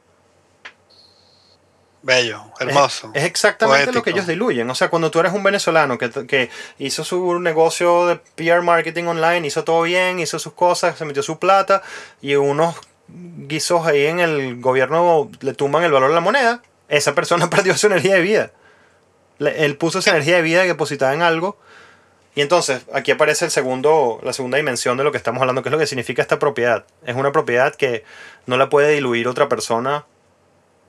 Bello, hermoso. Es, exactamente lo que ellos diluyen. O sea, cuando tú eres un venezolano que, que, hizo su negocio de PR marketing online, hizo todo bien, hizo sus cosas, se metió su plata y unos guisos ahí en el gobierno le tumban el valor de la moneda, esa persona perdió su energía de vida. él puso esa energía de vida depositada en algo. Y entonces aquí aparece el segundo, la segunda dimensión de lo que estamos hablando, que es lo que significa esta propiedad. Es una propiedad que no la puede diluir otra persona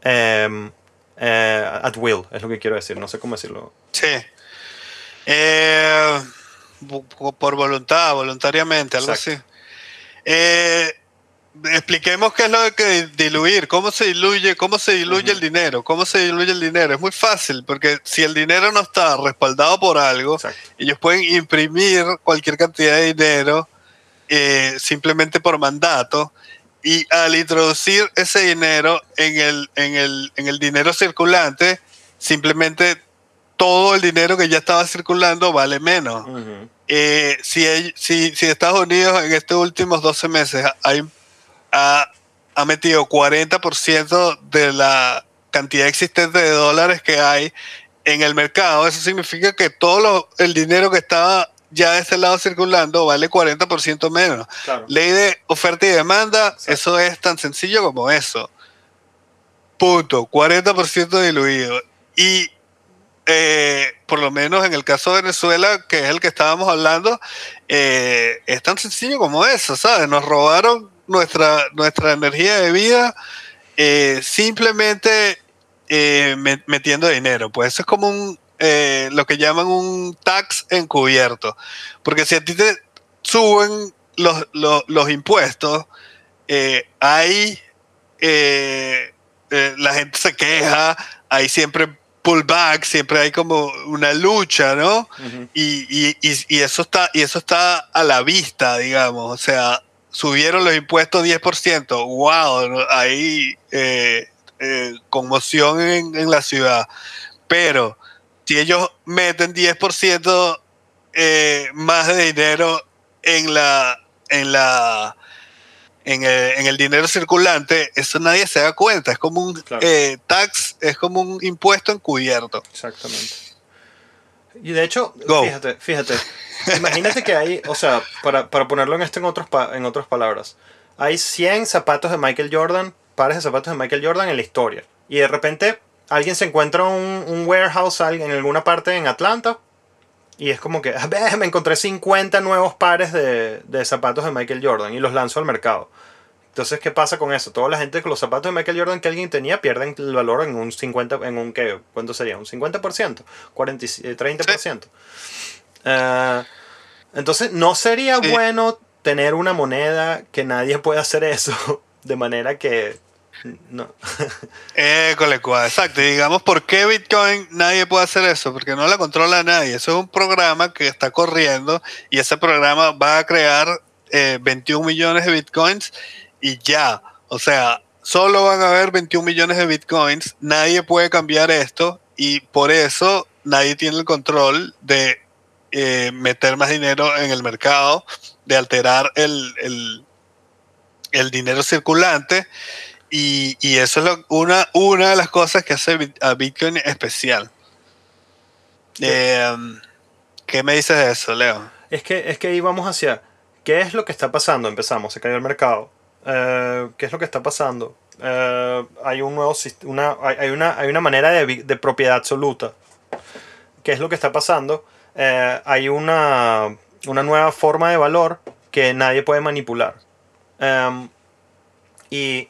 em, eh, at will, es lo que quiero decir, no sé cómo decirlo. Sí. Eh, por voluntad, voluntariamente, algo así. Eh, expliquemos qué es lo que diluir, cómo se diluye, cómo se diluye el dinero, cómo se diluye el dinero. Es muy fácil, porque si el dinero no está respaldado por algo, ellos pueden imprimir cualquier cantidad de dinero eh, simplemente por mandato. Y al introducir ese dinero en el, en el, en el dinero circulante, simplemente todo el dinero que ya estaba circulando vale menos. Eh, si, si, si, Estados Unidos en estos últimos 12 meses hay, ha, ha metido 40% de la cantidad existente de dólares que hay en el mercado, eso significa que todo el dinero que estaba ya de ese lado circulando vale 40% menos. Ley de oferta y demanda, eso es tan sencillo como eso. Punto, 40% diluido. Y eh, por lo menos en el caso de Venezuela, que es el que estábamos hablando, eh, es tan sencillo como eso, ¿sabes? Nos robaron nuestra, nuestra energía de vida eh, simplemente metiendo dinero. Pues eso es como un, lo que llaman un tax encubierto. Porque si a ti te suben los, los impuestos, ahí la gente se queja, hay siempre pullback, siempre hay como una lucha, ¿no? y, eso está, y eso está a la vista, digamos. O sea, subieron los impuestos 10%. ¡Wow! Hay eh, eh, conmoción en, la ciudad. Pero si ellos meten 10% eh, más de dinero en la, en la en el, dinero circulante, eso nadie se da cuenta. Es como un eh, tax, es como un impuesto encubierto. Exactamente. Y de hecho, fíjate, fíjate, imagínate que hay, o sea, para, ponerlo en esto en, otros en otras palabras, hay 100 zapatos de Michael Jordan, pares de zapatos de Michael Jordan en la historia. Y de repente alguien se encuentra un, un warehouse en alguna parte en Atlanta y es como que, me encontré 50 nuevos pares de, zapatos de Michael Jordan y los lanzo al mercado. Entonces, ¿qué pasa con eso? Toda la gente con los zapatos de Michael Jordan que alguien tenía pierden el valor en un 50, en un ¿qué? ¿Cuánto sería? ¿Un 50%? 40, 30%. Uh, entonces, ¿no sería bueno tener una moneda que nadie pueda hacer eso? De manera que no. exacto. Y digamos, ¿por qué Bitcoin nadie puede hacer eso? Porque no la controla nadie. Eso es un programa que está corriendo y ese programa va a crear 21 eh, millones de Bitcoins y ya. O sea, solo van a haber 21 millones de Bitcoins. Nadie puede cambiar esto y por eso nadie tiene el control de eh, meter más dinero en el mercado, de alterar el, el dinero circulante y, eso es una, una de las cosas que hace a Bitcoin especial. Eh, ¿Qué me dices de eso, Leo? Es que, es que ahí vamos hacia, ¿qué es lo que está pasando? Empezamos, se cayó el mercado. Eh, ¿Qué es lo que está pasando? Eh, hay un nuevo una, hay, una, hay una manera de, de, propiedad absoluta. ¿Qué es lo que está pasando? hay una, una nueva forma de valor que nadie puede manipular. y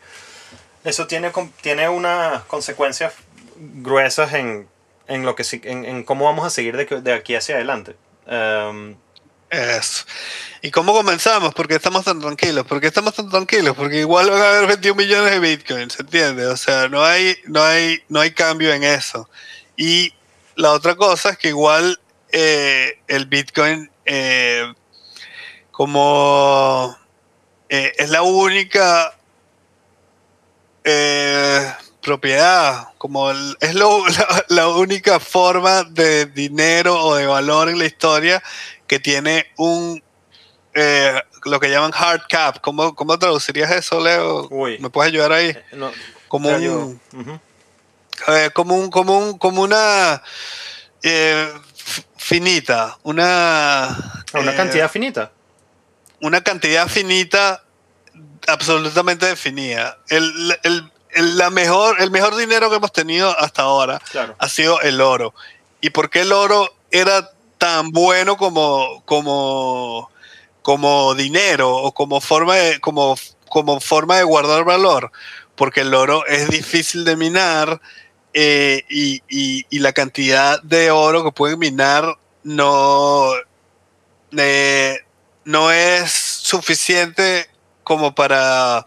eso tiene, tiene unas consecuencias gruesas en, en lo que en, en, cómo vamos a seguir de, de aquí hacia adelante. Um, eso. ¿Y cómo comenzamos? ¿Por qué estamos tan tranquilos? ¿Por qué estamos tan tranquilos? Porque igual van a haber 21 millones de bitcoins, ¿entiendes? O sea, no hay, no hay, no hay cambio en eso. Y la otra cosa es que igual eh, el bitcoin eh, como eh, es la única eh, propiedad, como es lo, la, única forma de dinero o de valor en la historia que tiene un eh, lo que llaman hard cap. ¿Cómo, cómo traducirías eso, Leo? ¿Me puedes ayudar ahí? Eh, como, un, como un, como un, como una finita, una ah, una cantidad finita. Una cantidad finita absolutamente definida. El, la mejor, el mejor dinero que hemos tenido hasta ahora ha sido el oro. ¿Y por qué el oro era tan bueno como, como, como dinero o como forma de, como, como forma de guardar valor? porque el oro es difícil de minar eh, y, y, la cantidad de oro que pueden minar no, eh, no es suficiente como para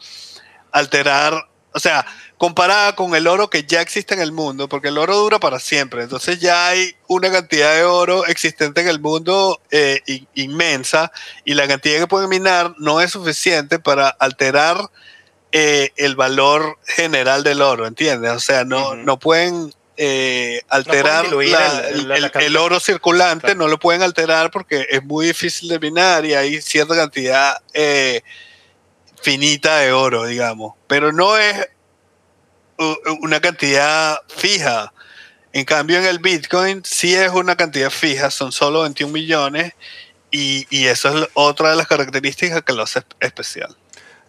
alterar, o sea, comparada con el oro que ya existe en el mundo, porque el oro dura para siempre, entonces ya hay una cantidad de oro existente en el mundo eh, inmensa y la cantidad que pueden minar no es suficiente para alterar eh, el valor general del oro, ¿entiendes? O sea, no, no pueden eh, alterar el, oro circulante, no lo pueden alterar porque es muy difícil de minar y hay cierta cantidad finita de oro, digamos, pero no es una cantidad fija. En cambio, en el Bitcoin sí es una cantidad fija, son solo 21 millones y, y eso es otra de las características que lo hace especial.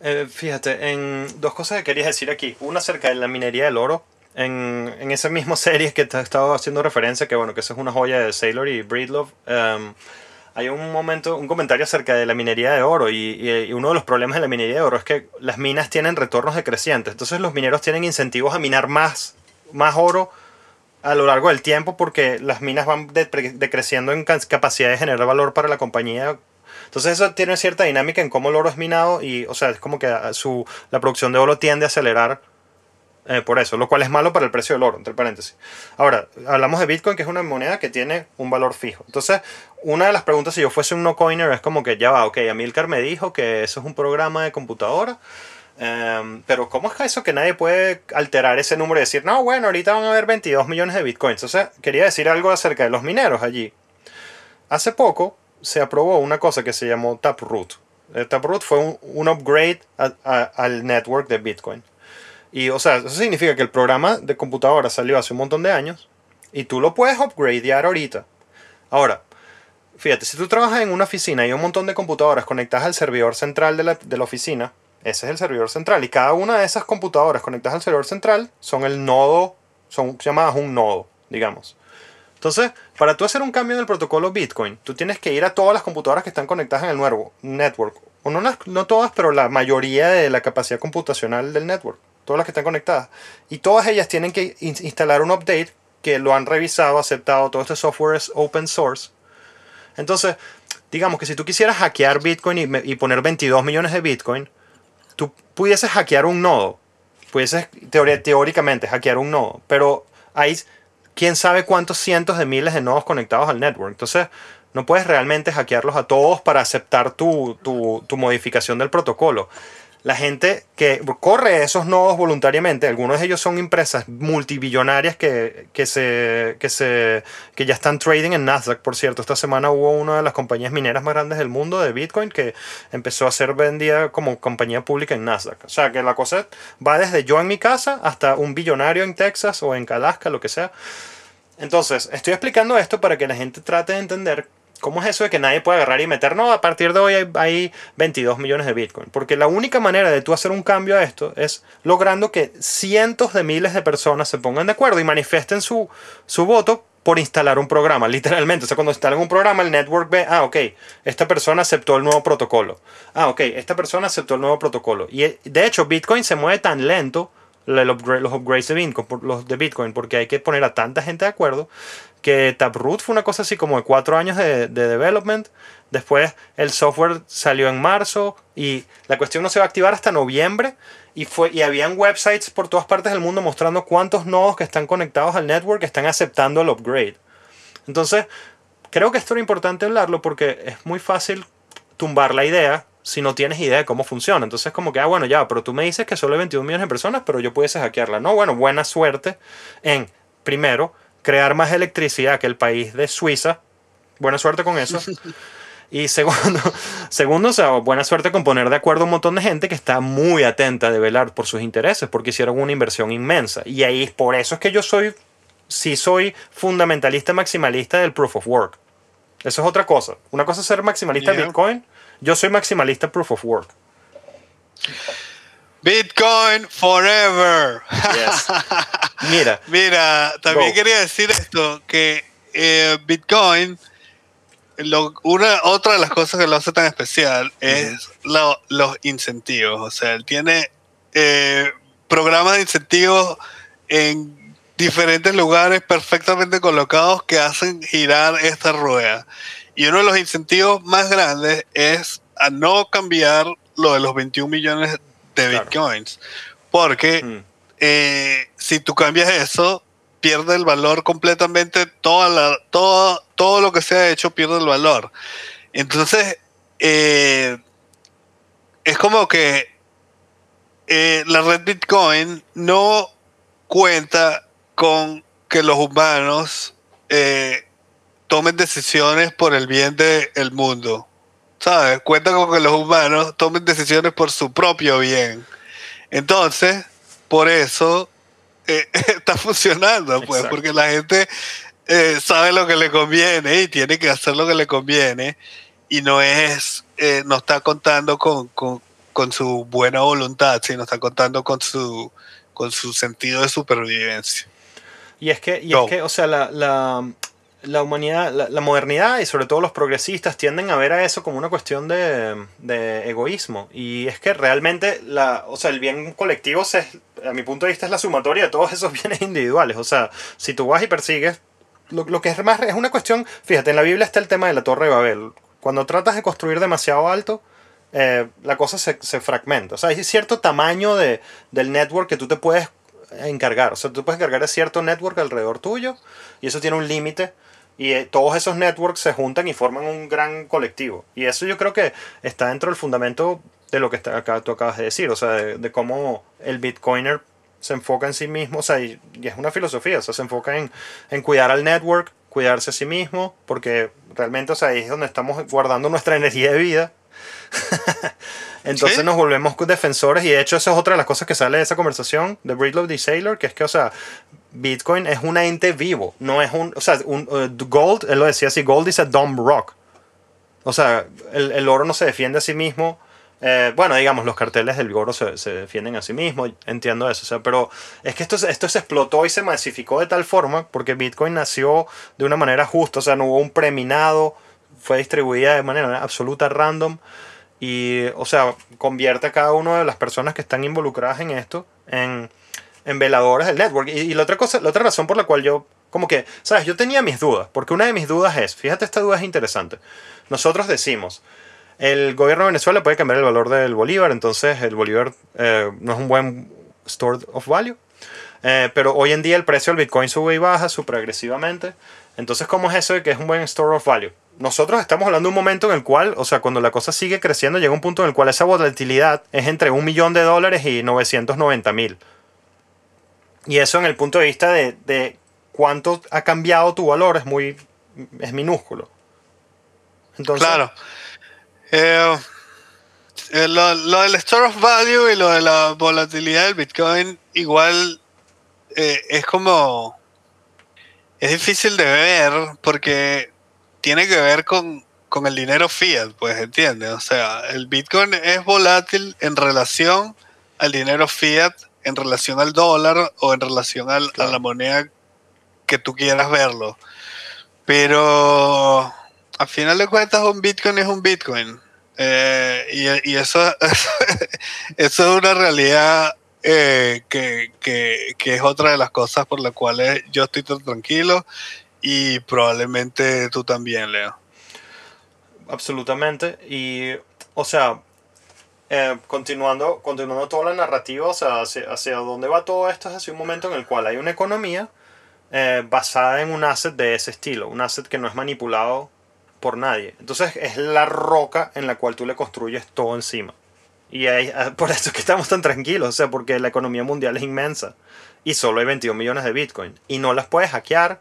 Eh, fíjate, en dos cosas que querías decir aquí. Una acerca de la minería del oro. En, en esa misma serie que te he estado haciendo referencia, que bueno, que esa es una joya de Sailor y Breedlove. Um, hay un momento, un comentario acerca de la minería de oro y, y, uno de los problemas de la minería de oro es que las minas tienen retornos decrecientes. Entonces los mineros tienen incentivos a minar más, más oro a lo largo del tiempo porque las minas van decreciendo en capacidad de generar valor para la compañía. Entonces eso tiene cierta dinámica en cómo el oro es minado y, o sea, es como que su, la producción de oro tiende a acelerar eh, por eso, lo cual es malo para el precio del oro, entre paréntesis. Ahora, hablamos de Bitcoin, que es una moneda que tiene un valor fijo. Entonces, una de las preguntas, si yo fuese un no coiner, es como que ya va, ok, Amilcar me dijo que eso es un programa de computadora. Em, pero ¿cómo es eso que nadie puede alterar ese número y decir, no, bueno, ahorita van a haber 22 millones de bitcoins? Entonces, quería decir algo acerca de los mineros allí. Hace poco se aprobó una cosa que se llamó Taproot. Eh, Taproot fue un, upgrade al network de Bitcoin. Y, o sea, eso significa que el programa de computadora salió hace un montón de años y tú lo puedes upgradear ahorita. Ahora, fíjate, si tú trabajas en una oficina y un montón de computadoras conectadas al servidor central de la, de la oficina, ese es el servidor central. Y cada una de esas computadoras conectadas al servidor central son el nodo, son llamadas un nodo, digamos. Entonces, para tú hacer un cambio en el protocolo Bitcoin, tú tienes que ir a todas las computadoras que están conectadas en el nuevo network. O no, no todas, pero la mayoría de la capacidad computacional del network todas las que están conectadas. Y todas ellas tienen que instalar un update que lo han revisado, aceptado, todo este software es open source. Entonces, digamos que si tú quisieras hackear Bitcoin y, poner 22 millones de Bitcoin, tú pudieses hackear un nodo. Pudieses teóricamente hackear un nodo, pero hay quién sabe cuántos cientos de miles de nodos conectados al network. Entonces, no puedes realmente hackearlos a todos para aceptar tu, tu modificación del protocolo la gente que corre esos nodos voluntariamente, algunos de ellos son empresas multibillonarias que, se, que, se, que ya están trading en Nasdaq, por cierto. Esta semana hubo una de las compañías mineras más grandes del mundo de Bitcoin que empezó a ser vendida como compañía pública en Nasdaq. O sea que la cosa va desde yo en mi casa hasta un billonario en Texas o en Alaska, lo que sea. Entonces, estoy explicando esto para que la gente trate de entender ¿Cómo es eso de que nadie puede agarrar y meter? No, a partir de hoy hay, 22 millones de Bitcoin. Porque la única manera de tú hacer un cambio a esto es logrando que cientos de miles de personas se pongan de acuerdo y manifiesten su, su voto por instalar un programa, literalmente. O sea, cuando instalan un programa, el network ve, ah, ok, esta persona aceptó el nuevo protocolo. Ah, ok, esta persona aceptó el nuevo protocolo. Y de hecho, Bitcoin se mueve tan lento los upgrades de los de Bitcoin, porque hay que poner a tanta gente de acuerdo, que Taproot fue una cosa así como de cuatro años de, de development, después el software salió en marzo y la cuestión no se va a activar hasta noviembre y, fue, y habían websites por todas partes del mundo mostrando cuántos nodos que están conectados al network están aceptando el upgrade. Entonces, creo que esto era importante hablarlo porque es muy fácil tumbar la idea si no tienes idea de cómo funciona. Entonces, como que, ah, bueno, ya, pero tú me dices que solo hay 21 millones de personas, pero yo pudiese hackearla. No, bueno, buena suerte en, primero, crear más electricidad que el país de Suiza. Buena suerte con eso. Y segundo, segundo, o sea, buena suerte con poner de acuerdo a un montón de gente que está muy atenta de velar por sus intereses, porque hicieron una inversión inmensa. Y ahí, por eso es que yo soy, sí soy fundamentalista maximalista del proof of work. Eso es otra cosa. Una cosa es ser maximalista de Bitcoin yo soy maximalista proof of work. Bitcoin forever. Mira. Mira, también quería decir esto, que eh, Bitcoin, una, otra de las cosas que lo hace tan especial es los incentivos. O sea, él tiene, eh, programas de incentivos en diferentes lugares perfectamente colocados que hacen girar esta rueda. Y uno de los incentivos más grandes es a no cambiar lo de los 21 millones de bitcoins. Porque mm. eh, si tú cambias eso, pierde el valor completamente, toda la, todo, todo lo que se ha hecho pierde el valor. Entonces, eh, es como que eh, la red Bitcoin no cuenta con que los humanos eh, tomen decisiones por el bien del mundo. ¿Sabes? Cuenta con que los humanos tomen decisiones por su propio bien. Entonces, por eso eh, está funcionando, pues, porque la gente eh, sabe lo que le conviene y tiene que hacer lo que le conviene y no es, eh, no está contando con, su buena voluntad, sino está contando con su, con su sentido de supervivencia. Y es que, y es que o sea, la, la humanidad, la, modernidad y sobre todo los progresistas tienden a ver a eso como una cuestión de, egoísmo. Y es que realmente la, o sea, el bien colectivo, se, a mi punto de vista, es la sumatoria de todos esos bienes individuales. O sea, si tú vas y persigues, lo, que es más, es una cuestión, fíjate, en la Biblia está el tema de la Torre de Babel. Cuando tratas de construir demasiado alto, eh, la cosa se, se, fragmenta. O sea, hay cierto tamaño de, del network que tú te puedes encargar. O sea, tú puedes encargar de cierto network alrededor tuyo y eso tiene un límite y eh, todos esos networks se juntan y forman un gran colectivo. Y eso yo creo que está dentro del fundamento de lo que está acá, tú acabas de decir, o sea, de, cómo el bitcoiner se enfoca en sí mismo, o sea, y, es una filosofía, o sea, se enfoca en, en, cuidar al network, cuidarse a sí mismo, porque realmente, o sea, ahí es donde estamos guardando nuestra energía de vida. Entonces nos volvemos defensores y de hecho eso es otra de las cosas que sale de esa conversación de Breedlove the Sailor, que es que, o sea, Bitcoin es un ente vivo, no es un, o sea, un, uh, gold, él lo decía así, gold a dumb rock. O sea, el, el oro no se defiende a sí mismo. Eh, bueno, digamos, los carteles del oro se, se, defienden a sí mismos, entiendo eso. O sea, pero es que esto, esto se explotó y se masificó de tal forma porque Bitcoin nació de una manera justa, o sea, no hubo un preminado, fue distribuida de manera absoluta random y, o sea, convierte a cada una de las personas que están involucradas en esto en en veladores del network. Y, la otra cosa, la otra razón por la cual yo, como que, sabes, yo tenía mis dudas, porque una de mis dudas es, fíjate, esta duda es interesante. Nosotros decimos, el gobierno de Venezuela puede cambiar el valor del bolívar, entonces el bolívar eh, no es un buen store of value. Eh, pero hoy en día el precio del Bitcoin sube y baja súper agresivamente. Entonces, ¿cómo es eso de que es un buen store of value? Nosotros estamos hablando de un momento en el cual, o sea, cuando la cosa sigue creciendo, llega un punto en el cual esa volatilidad es entre un millón de dólares y 990 mil. Y eso en el punto de vista de, cuánto ha cambiado tu valor es muy es minúsculo. Entonces, claro. Eh, eh, lo, del store of value y lo de la volatilidad del Bitcoin igual eh, es como es difícil de ver porque tiene que ver con, con el dinero fiat, pues entiendes. O sea, el Bitcoin es volátil en relación al dinero fiat en relación al dólar o en relación a la moneda que tú quieras verlo. Pero al final de cuentas un Bitcoin es un Bitcoin. Eh, y, eso, eso es una realidad eh, que, es otra de las cosas por las cuales yo estoy tan tranquilo y probablemente tú también, Leo. Absolutamente. Y, o sea, eh, continuando, continuando toda la narrativa, o sea, hacia, dónde va todo esto es hacia un momento en el cual hay una economía eh, basada en un asset de ese estilo, un asset que no es manipulado por nadie. Entonces es la roca en la cual tú le construyes todo encima. Y ah, por eso es que estamos tan tranquilos, o sea, porque la economía mundial es inmensa y solo hay 22 millones de Bitcoin y no las puedes hackear,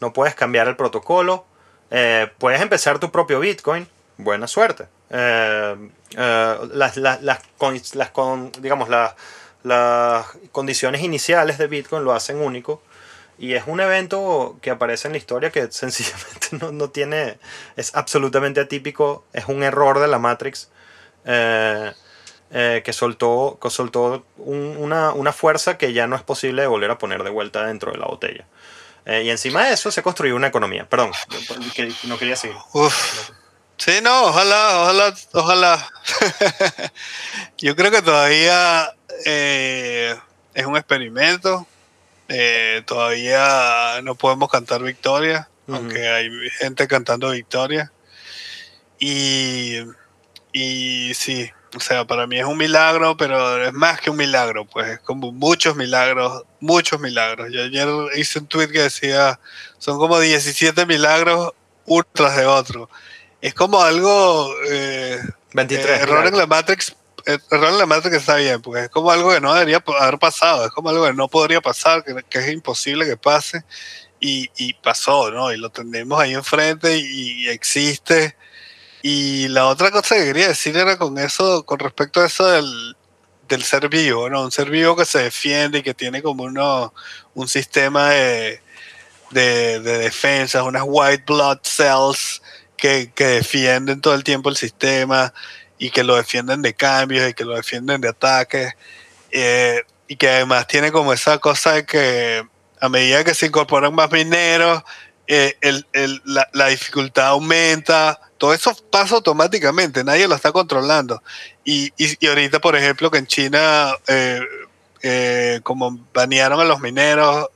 no puedes cambiar el protocolo, eh, puedes empezar tu propio Bitcoin, buena suerte. Eh, eh, las, las, las, con, digamos, las condiciones iniciales de Bitcoin lo hacen único. Y es un evento que aparece en la historia que sencillamente no, no tiene, es absolutamente atípico, es un error de la Matrix eh, que soltó, que soltó una, una, fuerza que ya no es posible volver a poner de vuelta dentro de la botella. y encima de eso se construyó una economía. Perdón, no quería seguir. Sí, no, ojalá, ojalá, ojalá. Yo creo que todavía eh, es un experimento. Eh, todavía no podemos cantar victoria, aunque hay gente cantando victoria. Y, y sí, o sea, para mí es un milagro, pero es más que un milagro, pues es como muchos milagros, muchos milagros. Yo ayer hice un tweet que decía, son como 17 milagros uno tras de otro. Es como algo... 23. Eh, error en la Matrix, eh, error en la Matrix está bien, porque es como algo que no debería haber pasado, es como algo que no podría pasar, que, es imposible que pase, y, y, pasó, ¿no? Y lo tenemos ahí enfrente y, y existe y la otra cosa que quería decir era con eso, con respecto a eso del, ser vivo, ¿no? Un ser vivo que se defiende y que tiene como uno, un sistema de, de, defensa, unas white blood cells que, defienden todo el tiempo el sistema y que lo defienden de cambios y que lo defienden de ataques. Eh, y que además tiene como esa cosa de que a medida que se incorporan más mineros, eh, la, la, dificultad aumenta, todo eso pasa automáticamente, nadie lo está controlando. Y, y, ahorita, por ejemplo, que en China, eh, como banearon a los mineros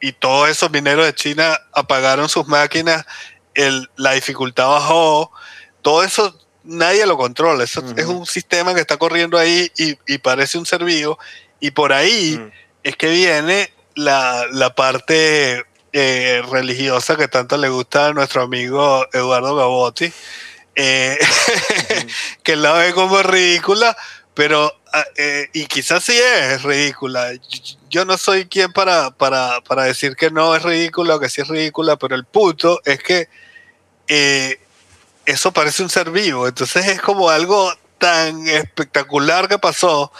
y, todos esos mineros de China apagaron sus máquinas, el, la dificultad bajó, todo eso nadie lo controla, eso es un sistema que está corriendo ahí y, y parece un ser vivo, y por ahí es que viene la, la parte eh, religiosa que tanto le gusta a nuestro amigo Eduardo Gabotti, eh, que la ve como ridícula, pero, ah, eh, y quizás sí es ridícula. Yo no soy quien para, para, para decir que no es ridícula o que sí es ridícula, pero el punto es que eso parece un ser vivo, entonces es como algo tan espectacular que pasó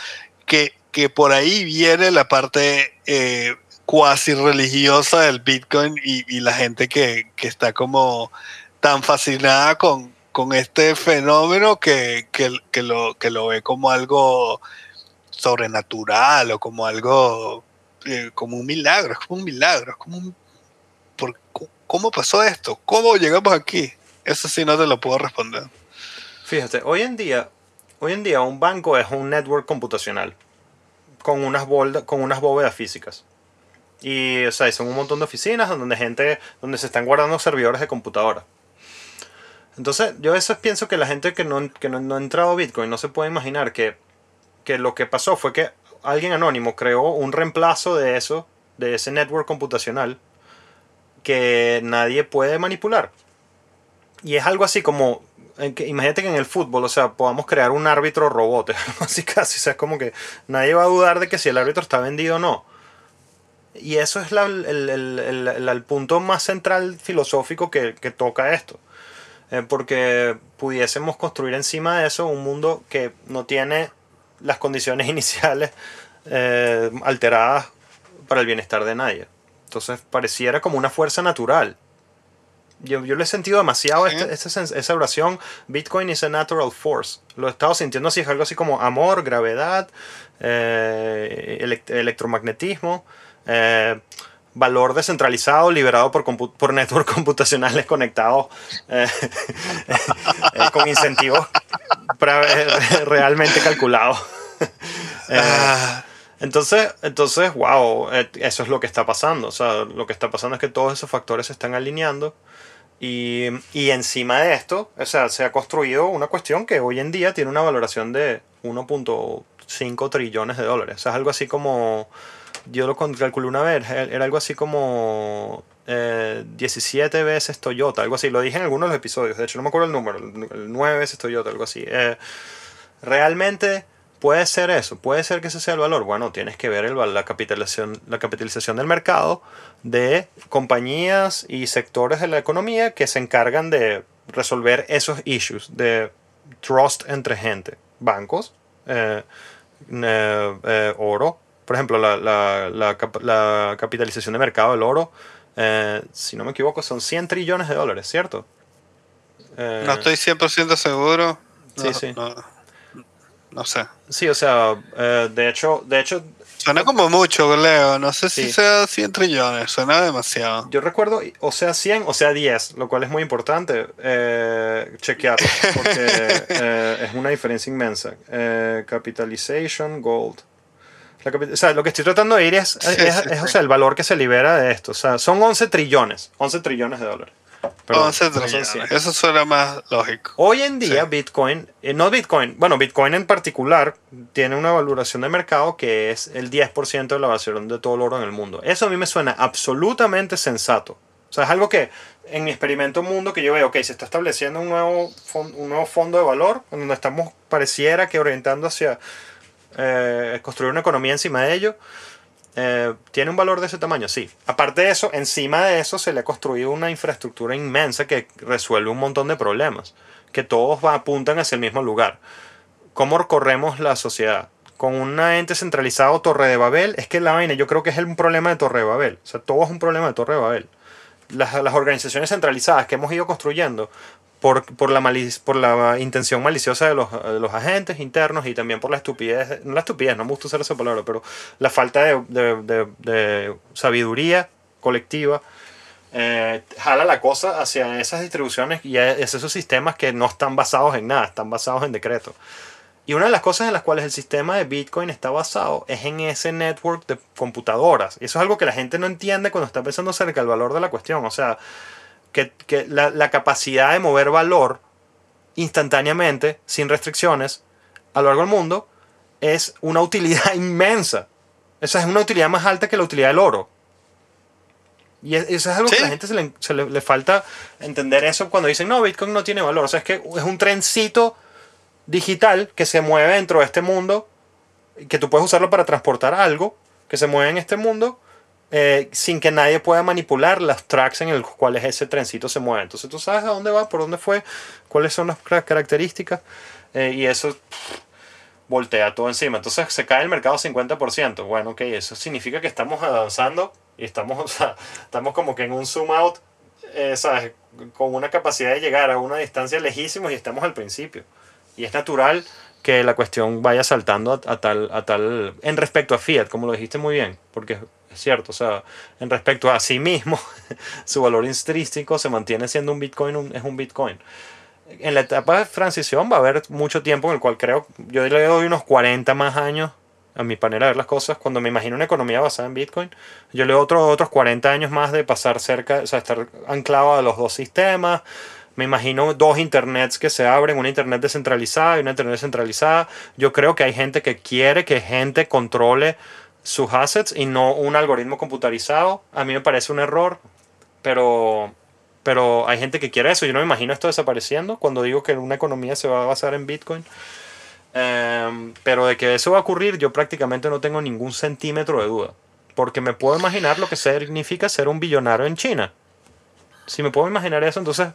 que, que por ahí viene la parte cuasi religiosa del Bitcoin y, la gente que, está como tan fascinada con, con este fenómeno que, lo, que lo ve como algo sobrenatural o como algo, eh, como un milagro, es como un milagro, es como un, ¿cómo pasó esto? ¿Cómo llegamos aquí? Eso sí no te lo puedo responder. Fíjate, hoy en día, hoy en día un banco es un network computacional con unas, bóvedas físicas. Y, son un montón de oficinas donde gente, donde se están guardando servidores de computadora. Entonces, yo a pienso que la gente que no, que no, ha entrado a Bitcoin no se puede imaginar que, que lo que pasó fue que alguien anónimo creó un reemplazo de eso, de ese network computacional, que nadie puede manipular. Y es algo así como, imagínate que en el fútbol, o sea, podamos crear un árbitro robot, así casi, o sea, es como que nadie va a dudar de que si el árbitro está vendido o no. Y eso es el, punto más central filosófico que, toca esto. Eh, porque pudiésemos construir encima de eso un mundo que no tiene las condiciones iniciales eh, alteradas para el bienestar de nadie. Entonces pareciera como una fuerza natural. Yo, yo lo he sentido demasiado este, esa oración, Bitcoin is a natural force. Lo he estado sintiendo así, es algo así como amor, gravedad, eh, electromagnetismo. Eh, valor descentralizado liberado por, por networks computacionales conectados eh, eh, con incentivos realmente calculados. Ah. Entonces, entonces, wow, eso es lo que está pasando. O sea, lo que está pasando es que todos esos factores se están alineando. Y, y encima de esto, o sea, se ha construido una cuestión que hoy en día tiene una valoración de 1.5 trillones de dólares. O sea, es algo así como yo lo calculé una vez, era algo así como 17 eh, veces Toyota, algo así. Lo dije en algunos de los episodios, de hecho no me acuerdo el número, 9 veces Toyota, algo así. Eh, realmente puede ser eso, puede ser que ese sea el valor. Bueno, tienes que ver el, la, capitalización, la capitalización del mercado de compañías y sectores de la economía que se encargan de resolver esos issues de trust entre gente, bancos, eh, oro, por ejemplo, la, la, la, capitalización de mercado del oro, eh, si no me equivoco, son 100 trillones de dólares, ¿cierto? Eh, no estoy 100% seguro. sí, sí. No, sé. Sí, o sea, eh, de hecho, de hecho Suena como mucho, Leo. No sé si sea 100 trillones, suena demasiado. Yo recuerdo, o sea 100 o sea 10, lo cual es muy importante eh, chequearlo, porque eh, es una diferencia inmensa. Capitalization, gold. o sea, lo que estoy tratando de ir es, es, O sea, el valor que se libera de esto. O sea, son 11 trillones, 11 trillones de dólares. 11 trillones. Eso suena más lógico. Hoy en día, Bitcoin, eh, no Bitcoin, bueno, Bitcoin en particular, tiene una valoración de mercado que es el 10% de la valoración de todo el oro en el mundo. Eso a mí me suena absolutamente sensato. O sea, es algo que en mi experimento mundo que yo veo, ok, se está estableciendo un nuevo, un nuevo fondo de valor, donde estamos, pareciera que orientando hacia eh, construir una economía encima de ello. Eh, ¿Tiene un valor de ese tamaño? Sí. Aparte de eso, encima de eso se le ha construido una infraestructura inmensa que resuelve un montón de problemas, que todos apuntan hacia el mismo lugar. ¿Cómo recorremos la sociedad? Con un ente centralizado Torre de Babel, es que la vaina, yo creo que es un problema de Torre de Babel. O sea, todo es un problema de Torre de Babel. Las organizaciones centralizadas que hemos ido construyendo por, por, la por la intención maliciosa de los, de los, agentes internos y también por la estupidez, no la estupidez, no me gusta usar esa palabra, pero la falta de, de, de, sabiduría colectiva, eh, jala la cosa hacia esas distribuciones y esos sistemas que no están basados en nada, están basados en decretos. Y una de las cosas en las cuales el sistema de Bitcoin está basado es en ese network de computadoras. Y eso es algo que la gente no entiende cuando está pensando acerca del valor de la cuestión. O sea, que, la, capacidad de mover valor instantáneamente, sin restricciones, a lo largo del mundo, es una utilidad inmensa. Esa es una utilidad más alta que la utilidad del oro. Y eso es algo que a la gente se, le, le, falta entender eso cuando dicen, no, Bitcoin no tiene valor. O sea, es que es un trencito digital que se mueve dentro de este mundo, que tú puedes usarlo para transportar algo, que se mueve en este mundo, eh, sin que nadie pueda manipular las tracks en el cuales ese trencito se mueve. Entonces tú sabes a dónde va, por dónde fue, cuáles son las características eh, y eso voltea todo encima. Entonces se cae el mercado 50%. Bueno, ok, eso significa que estamos avanzando y estamos, estamos como que en un zoom out, eh, ¿sabes? Con una capacidad de llegar a una distancia lejísima y estamos al principio. Y es natural que la cuestión vaya saltando a, tal, a tal, en respecto a Fiat, como lo dijiste muy bien, porque cierto. O sea, en respecto a sí mismo, su valor intrínseco se mantiene siendo un Bitcoin, es un Bitcoin. En la etapa de transición va a haber mucho tiempo en el cual creo, yo le doy unos 40 más años a mi manera de ver las cosas, cuando me imagino una economía basada en Bitcoin, yo le doy otro, otros 40 años más de pasar cerca, o sea, estar anclado a los dos sistemas, me imagino dos internets que se abren, una internet descentralizada y una internet descentralizada. Yo creo que hay gente que quiere que gente controle sus assets y no un algoritmo computarizado. A mí me parece un error, pero, pero hay gente que quiere eso. Yo no me imagino esto desapareciendo cuando digo que una economía se va a basar en Bitcoin. Em, pero de que eso va a ocurrir, yo prácticamente no tengo ningún centímetro de duda. Porque me puedo imaginar lo que significa ser un billonario en China. Si me puedo imaginar eso, entonces.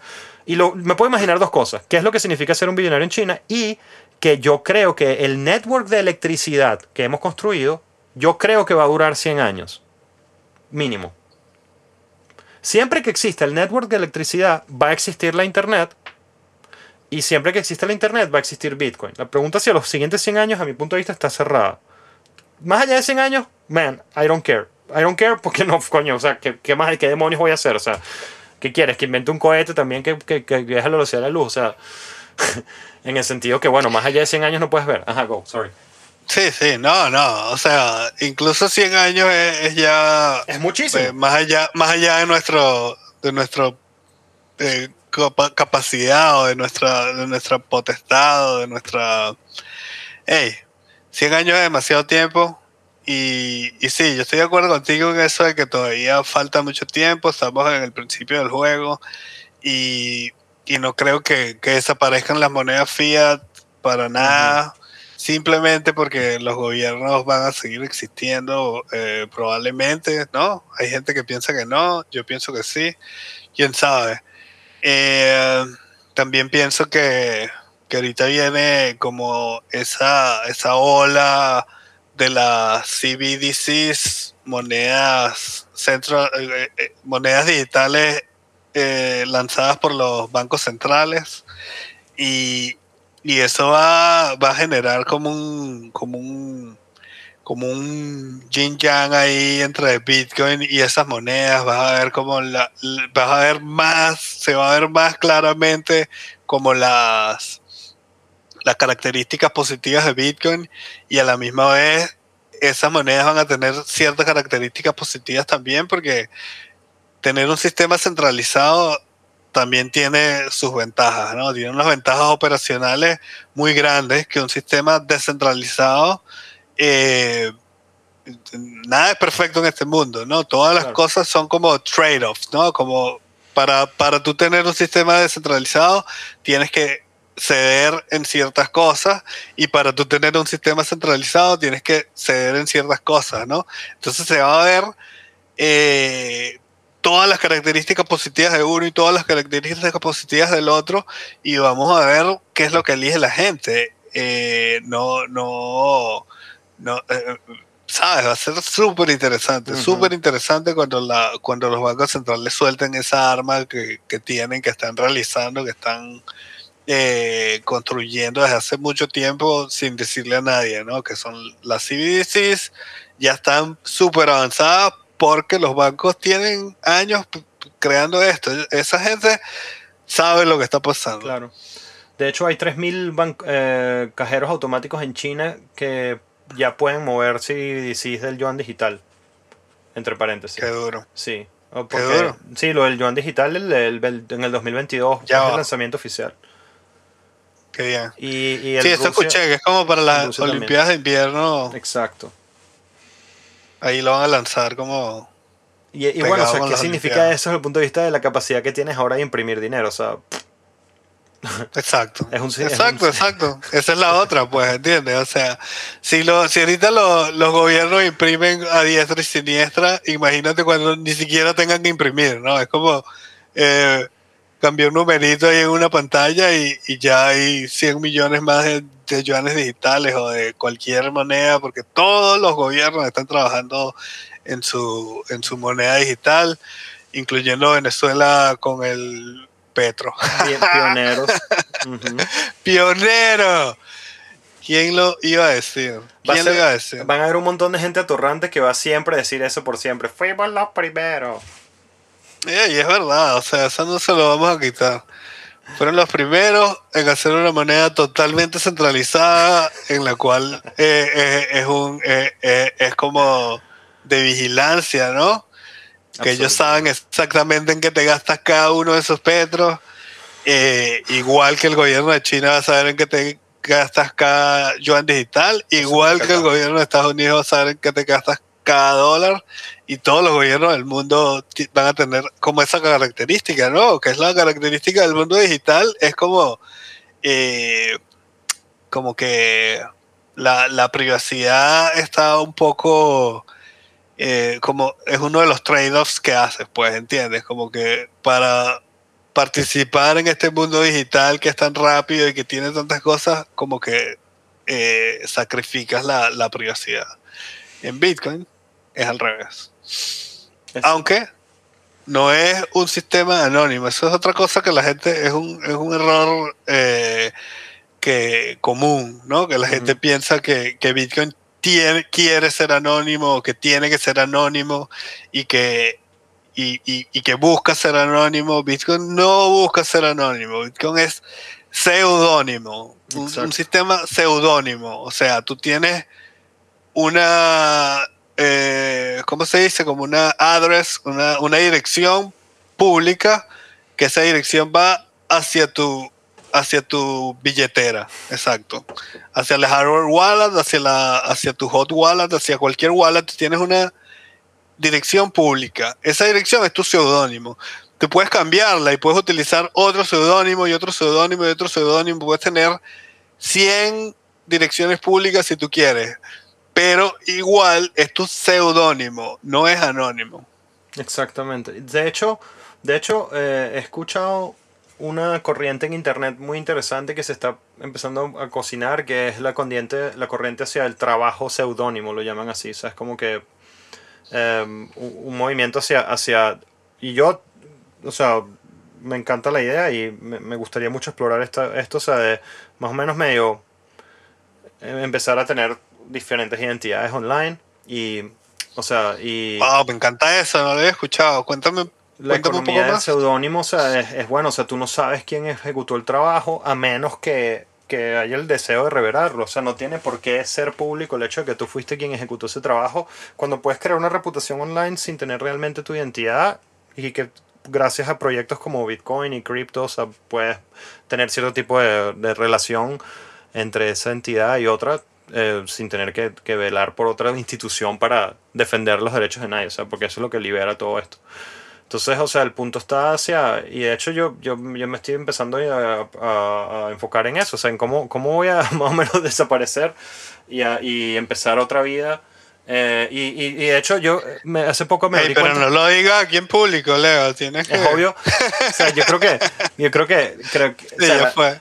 Y me puedo imaginar dos cosas: qué es lo que significa ser un billonario en China y que yo creo que el network de electricidad que hemos construido yo creo que va a durar 100 años. Mínimo. Siempre que exista el network de electricidad, va a existir la Internet. Y siempre que exista la Internet, va a existir Bitcoin. La pregunta si a los siguientes 100 años, a mi punto de vista, está cerrada. Más allá de 100 años, man, I don't care. I don't care porque no, coño, o sea, ¿qué, más, qué demonios voy a hacer? O sea, ¿qué quieres? ¿Que invente un cohete también que, que, que viaje a la velocidad de la luz? O sea, en el sentido que, bueno, más allá de 100 años no puedes ver. Ajá, go, sorry. Sí, sí, no, no, o sea, incluso 100 años es, ya... Es muchísimo. Eh, más, allá, más allá de nuestro, de nuestro eh, capacidad o de nuestra, de nuestra potestad o de nuestra... Hey, 100 años es demasiado tiempo y, y sí, yo estoy de acuerdo contigo en eso de que todavía falta mucho tiempo, estamos en el principio del juego y, y no creo que, que desaparezcan las monedas fiat para nada simplemente porque los gobiernos van a seguir existiendo eh, probablemente, ¿no? Hay gente que piensa que no, yo pienso que sí, quién sabe. Eh, también pienso que, que, ahorita viene como esa, esa ola de las CBDCs, monedas, centro, eh, monedas digitales lanzadas por los bancos centrales y, y eso va, va a generar como un, como un, como un yin yang ahí entre Bitcoin y esas monedas. Vas a ver como la, vas a ver más, se va a ver más claramente como las, las características positivas de Bitcoin y a la misma vez esas monedas van a tener ciertas características positivas también porque tener un sistema centralizado también tiene sus ventajas, ¿no? Tiene unas ventajas operacionales muy grandes que un sistema descentralizado eh, nada es perfecto en este mundo, ¿no? Todas las cosas son como trade-offs, ¿no? Como para, para tú tener un sistema descentralizado, tienes que ceder en ciertas cosas y para tú tener un sistema centralizado tienes que ceder en ciertas cosas, ¿no? Entonces se va a ver eh, todas las características positivas de uno y todas las características positivas del otro y vamos a ver qué es lo que elige la gente. Eh, no, no, no, eh, sabes, va a ser súper interesante, súper interesante cuando, la, cuando los bancos centrales suelten esa arma que, que tienen, que están realizando, que están eh, construyendo desde hace mucho tiempo sin decirle a nadie, ¿no? Que son las CBDCs, ya están súper avanzadas porque los bancos tienen años creando esto. Esa gente sabe lo que está pasando. Claro. De hecho, hay 3.000 eh, cajeros automáticos en China que ya pueden mover CBDCs del yuan digital. Entre paréntesis. Qué duro. Sí. Porque, Sí, lo del yuan digital en el 2022 ya es el lanzamiento oficial. Qué bien. Y, sí, eso escuché, que es como para las Olimpiadas de invierno. Exacto. Ahí lo van a lanzar como. Y, bueno, o sea, ¿qué significa eso desde el punto de vista de la capacidad que tienes ahora de imprimir dinero? O sea. Exacto. Es un, exacto, exacto. Esa es la otra, pues, ¿entiendes? O sea, si, lo, si ahorita los gobiernos imprimen a diestra y siniestra, imagínate cuando ni siquiera tengan que imprimir, ¿no? Es como. Eh, cambió un numerito ahí en una pantalla y, ya hay 100 millones más de, yuanes digitales o de cualquier moneda, porque todos los gobiernos están trabajando en su, en su moneda digital, incluyendo Venezuela con el Petro. Pioneros. Pionero. ¿Quién lo iba a decir? ¿Quién lo iba a decir? Van a haber un montón de gente atorrante que va siempre a decir eso por siempre. Fuimos los primeros. Y es verdad, o sea, eso no se lo vamos a quitar. Fueron los primeros en hacer una moneda totalmente centralizada, en la cual eh, eh, es un eh, es como de vigilancia, ¿no? Que ellos saben exactamente en qué te gastas cada uno de esos petros. igual que el gobierno de China va a saber en qué te gastas cada yuan digital, igual que el gobierno de Estados Unidos va a saber en qué te gastas cada dólar y todos los gobiernos del mundo van a tener como esa característica, ¿no? Que es la característica del mundo digital, es como, eh, como que la, privacidad está un poco, eh, como es uno de los trade-offs que haces, pues, ¿entiendes? Como que para participar en este mundo digital que es tan rápido y que tiene tantas cosas, como que eh, sacrificas la, la privacidad. En Bitcoin es al revés. Aunque no es un sistema anónimo, eso es otra cosa que la gente, es un, es un error eh, que, común, ¿no? Que la gente piensa que, Bitcoin tiene, quiere ser anónimo o que tiene que ser anónimo y que, y, que busca ser anónimo. Bitcoin no busca ser anónimo, Bitcoin es seudónimo, un, sistema seudónimo, o sea, tú tienes una eh, ¿cómo se dice? Como una address, una, una, dirección pública, que esa dirección va hacia tu, hacia tu billetera, exacto. Hacia el hardware wallet, hacia, la, hacia tu hot wallet, hacia cualquier wallet, tienes una dirección pública. Esa dirección es tu seudónimo. Tú puedes cambiarla y puedes utilizar otro seudónimo y otro seudónimo y otro seudónimo. Puedes tener 100 direcciones públicas si tú quieres pero igual es tu seudónimo, no es anónimo. Exactamente. De hecho, de hecho eh, he escuchado una corriente en internet muy interesante que se está empezando a cocinar, que es la corriente, hacia el trabajo seudónimo, lo llaman así. O sea, es como que em, un, movimiento hacia, hacia... Y yo, o sea, me encanta la idea y me, gustaría mucho explorar esta, esto, o sea, de más o menos medio em, empezar a tener diferentes identidades online y, o sea, y... Wow, me encanta eso, no lo había escuchado. Cuéntame, La cuéntame un poco economía del más. seudónimo, o sea, es, es bueno, o sea, tú no sabes quién ejecutó el trabajo a menos que, que haya el deseo de revelarlo. O sea, no tiene por qué ser público el hecho de que tú fuiste quien ejecutó ese trabajo cuando puedes crear una reputación online sin tener realmente tu identidad y que gracias a proyectos como Bitcoin y cripto, o sea, puedes tener cierto tipo de, de relación entre esa entidad y otra eh, sin tener que, que velar por otra institución para defender los derechos de nadie, o sea, porque eso es lo que libera todo esto. Entonces, o sea, el punto está hacia, y de hecho yo, yo, yo me estoy empezando a, a- a enfocar en eso, o sea, en cómo, cómo voy a más o menos desaparecer y, a- y empezar otra vida. Eh, y, y, y de hecho yo eh, me- hace poco me Ey, di pero cuenta- no lo diga aquí en público, Leo. Tienes que. es obvio, o sea, yo creo que, yo creo que, creo que o Sí, sea, ya fue.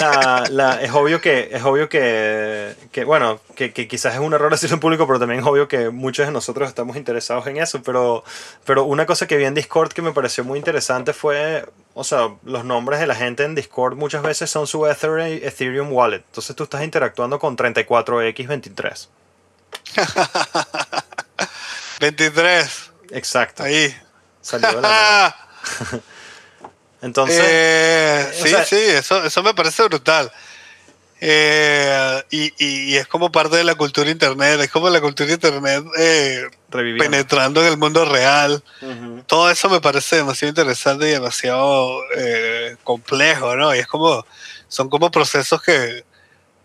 la- la- es obvio que es obvio que, que, bueno que, que quizás es un error decirlo en público pero también es obvio que muchos de nosotros estamos interesados en eso pero pero una cosa que vi en Discord que me pareció muy interesante fue o sea los nombres de la gente en Discord muchas veces son su Ether- Ethereum wallet entonces tú estás interactuando con 34x23 23. exacto Ahí. salió de la entonces Eh, sí, sea- sí, eso, eso me parece brutal. Eh, y, y- y es como parte de la cultura internet, es como la cultura internet eh, penetrando en el mundo real. Todo eso me parece demasiado interesante y demasiado eh, complejo, ¿no? Y es como, son como procesos que,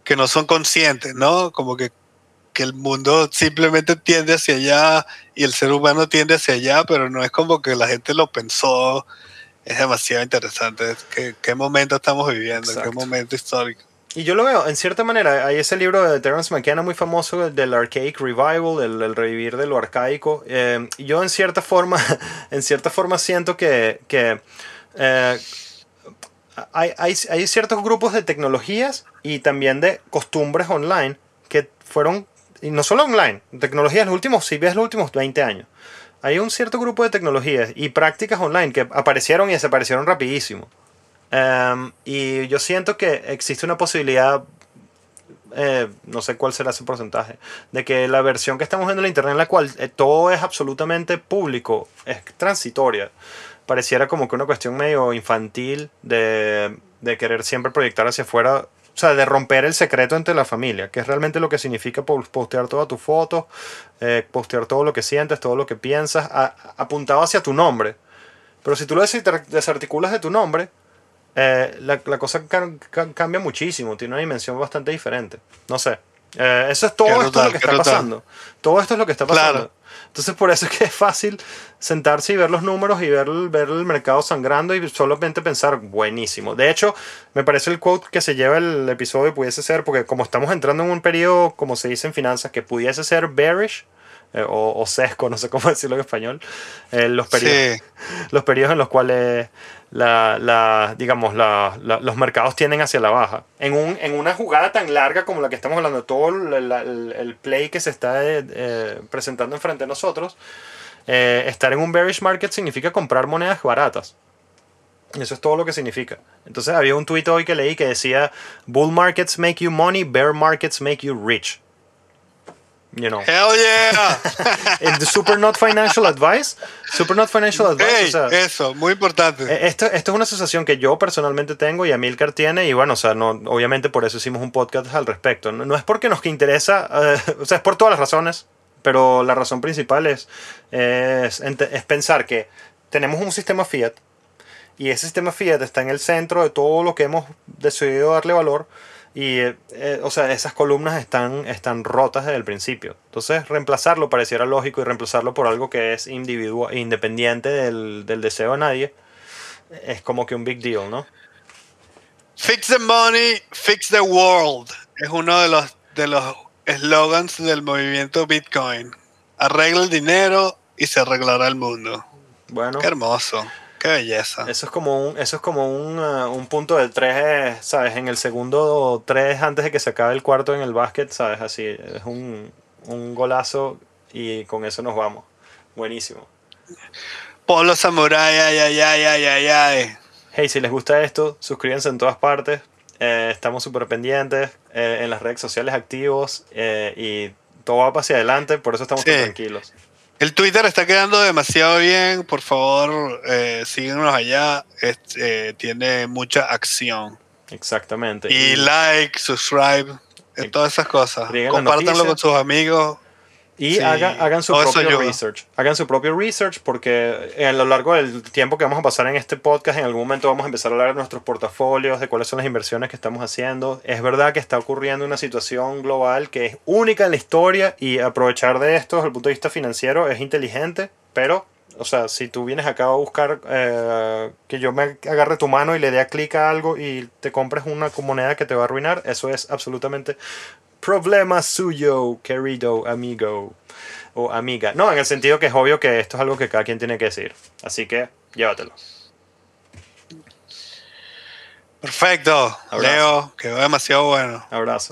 que no son conscientes, ¿no? Como que, que el mundo simplemente tiende hacia allá y el ser humano tiende hacia allá, pero no es como que la gente lo pensó. Es demasiado interesante. ¿Qué, qué momento estamos viviendo? Exacto. ¿Qué momento histórico? Y yo lo veo, en cierta manera, hay ese libro de Terence McKenna muy famoso del Archaic Revival, el, el revivir de lo arcaico. Eh, yo en cierta forma, en cierta forma siento que, que eh, hay, hay, hay ciertos grupos de tecnologías y también de costumbres online que fueron, y no solo online, tecnologías los últimos, si ves los últimos 20 años. Hay un cierto grupo de tecnologías y prácticas online que aparecieron y desaparecieron rapidísimo. Em, y yo siento que existe una posibilidad, eh, no sé cuál será ese porcentaje, de que la versión que estamos viendo en la internet en la cual eh, todo es absolutamente público, es transitoria. Pareciera como que una cuestión medio infantil de, de querer siempre proyectar hacia afuera, o sea, de romper el secreto entre la familia, que es realmente lo que significa po- postear todas tus fotos, eh, postear todo lo que sientes, todo lo que piensas, a- apuntado hacia tu nombre. Pero si tú lo desar- desarticulas de tu nombre, eh, la, la cosa ca- ca- cambia muchísimo, tiene una dimensión bastante diferente. No sé. Eh, eso es todo Qué esto brutal, lo que está brutal. pasando. Todo esto es lo que está pasando. Claro. Entonces por eso es que es fácil sentarse y ver los números y ver, ver el mercado sangrando y solamente pensar, buenísimo. De hecho, me parece el quote que se lleva el episodio pudiese ser, porque como estamos entrando en un periodo, como se dice en finanzas, que pudiese ser bearish, eh, o, o sesco, no sé cómo decirlo en español, eh, los periodos Sí, los periodos en los cuales la, la- digamos, la- los mercados tienden hacia la baja. En, un, en una jugada tan larga como la que estamos hablando, todo el, la- el- el play que se está eh, presentando enfrente de nosotros, estar en un bearish market significa comprar monedas baratas. Eso es todo lo que significa. Entonces había un tuit hoy que leí que decía, bull markets make you money, bear markets make you rich. You know. ¡Hell yeah! The Super Not Financial Advice, Super Not Financial Advice, Ey, o sea, eso, muy importante. eh, Esto, esto es una asociación que yo personalmente tengo y Amilcar tiene y bueno, o sea, no, obviamente por eso hicimos un podcast al respecto. No, no es porque nos interesa, eh, o sea, es por todas las razones, pero la razón principal es, es, es pensar que tenemos un sistema fiat y ese sistema fiat está en el centro de todo lo que hemos decidido darle valor y, eh, eh, o sea, esas columnas están, están rotas desde el principio. Entonces, reemplazarlo pareciera lógico y reemplazarlo por algo que es individual, independiente del, del deseo de nadie es como que un big deal, ¿no? Fix the money, fix the world. Es uno de los de los eslogans del movimiento Bitcoin. Arregla el dinero y se arreglará el mundo. Bueno, Qué hermoso, qué belleza. eso es como un, eso es como un, uh, un punto del 3, ¿sabes? En el segundo 3 antes de que se acabe el cuarto en el básquet, ¿sabes? Así, es un, un golazo y con eso nos vamos. Buenísimo. Polo Samurai, ay, ay, ay, ay, ay, ay. Hey, si les gusta esto, suscríbanse en todas partes. Eh, estamos súper pendientes. eh, en las redes sociales activos eh, y todo va hacia adelante, por eso estamos Sí. tan tranquilos. El Twitter está quedando demasiado bien. Por favor, eh, síguenos allá. Es- eh, tiene mucha acción. Exactamente. Y like, subscribe, eh, todas esas cosas. Compártanlo con sus amigos. Y Sí, hagan, hagan su todo eso propio research. Hagan su propio research porque a lo largo del tiempo que vamos a pasar en este podcast, en algún momento vamos a empezar a hablar de nuestros portafolios, de cuáles son las inversiones que estamos haciendo. Es verdad que está ocurriendo una situación global que es única en la historia y aprovechar de esto desde el punto de vista financiero es inteligente, pero, o sea, si tú vienes acá a buscar eh, que yo me agarre tu mano y le dé a clic a algo y te compres una moneda que te va a arruinar, eso es absolutamente problema suyo, querido amigo o amiga. No, en el sentido que es obvio que esto es algo que cada quien tiene que decir. Así que llévatelo. Perfecto. Abrazo. Leo, quedó demasiado bueno. Abrazo.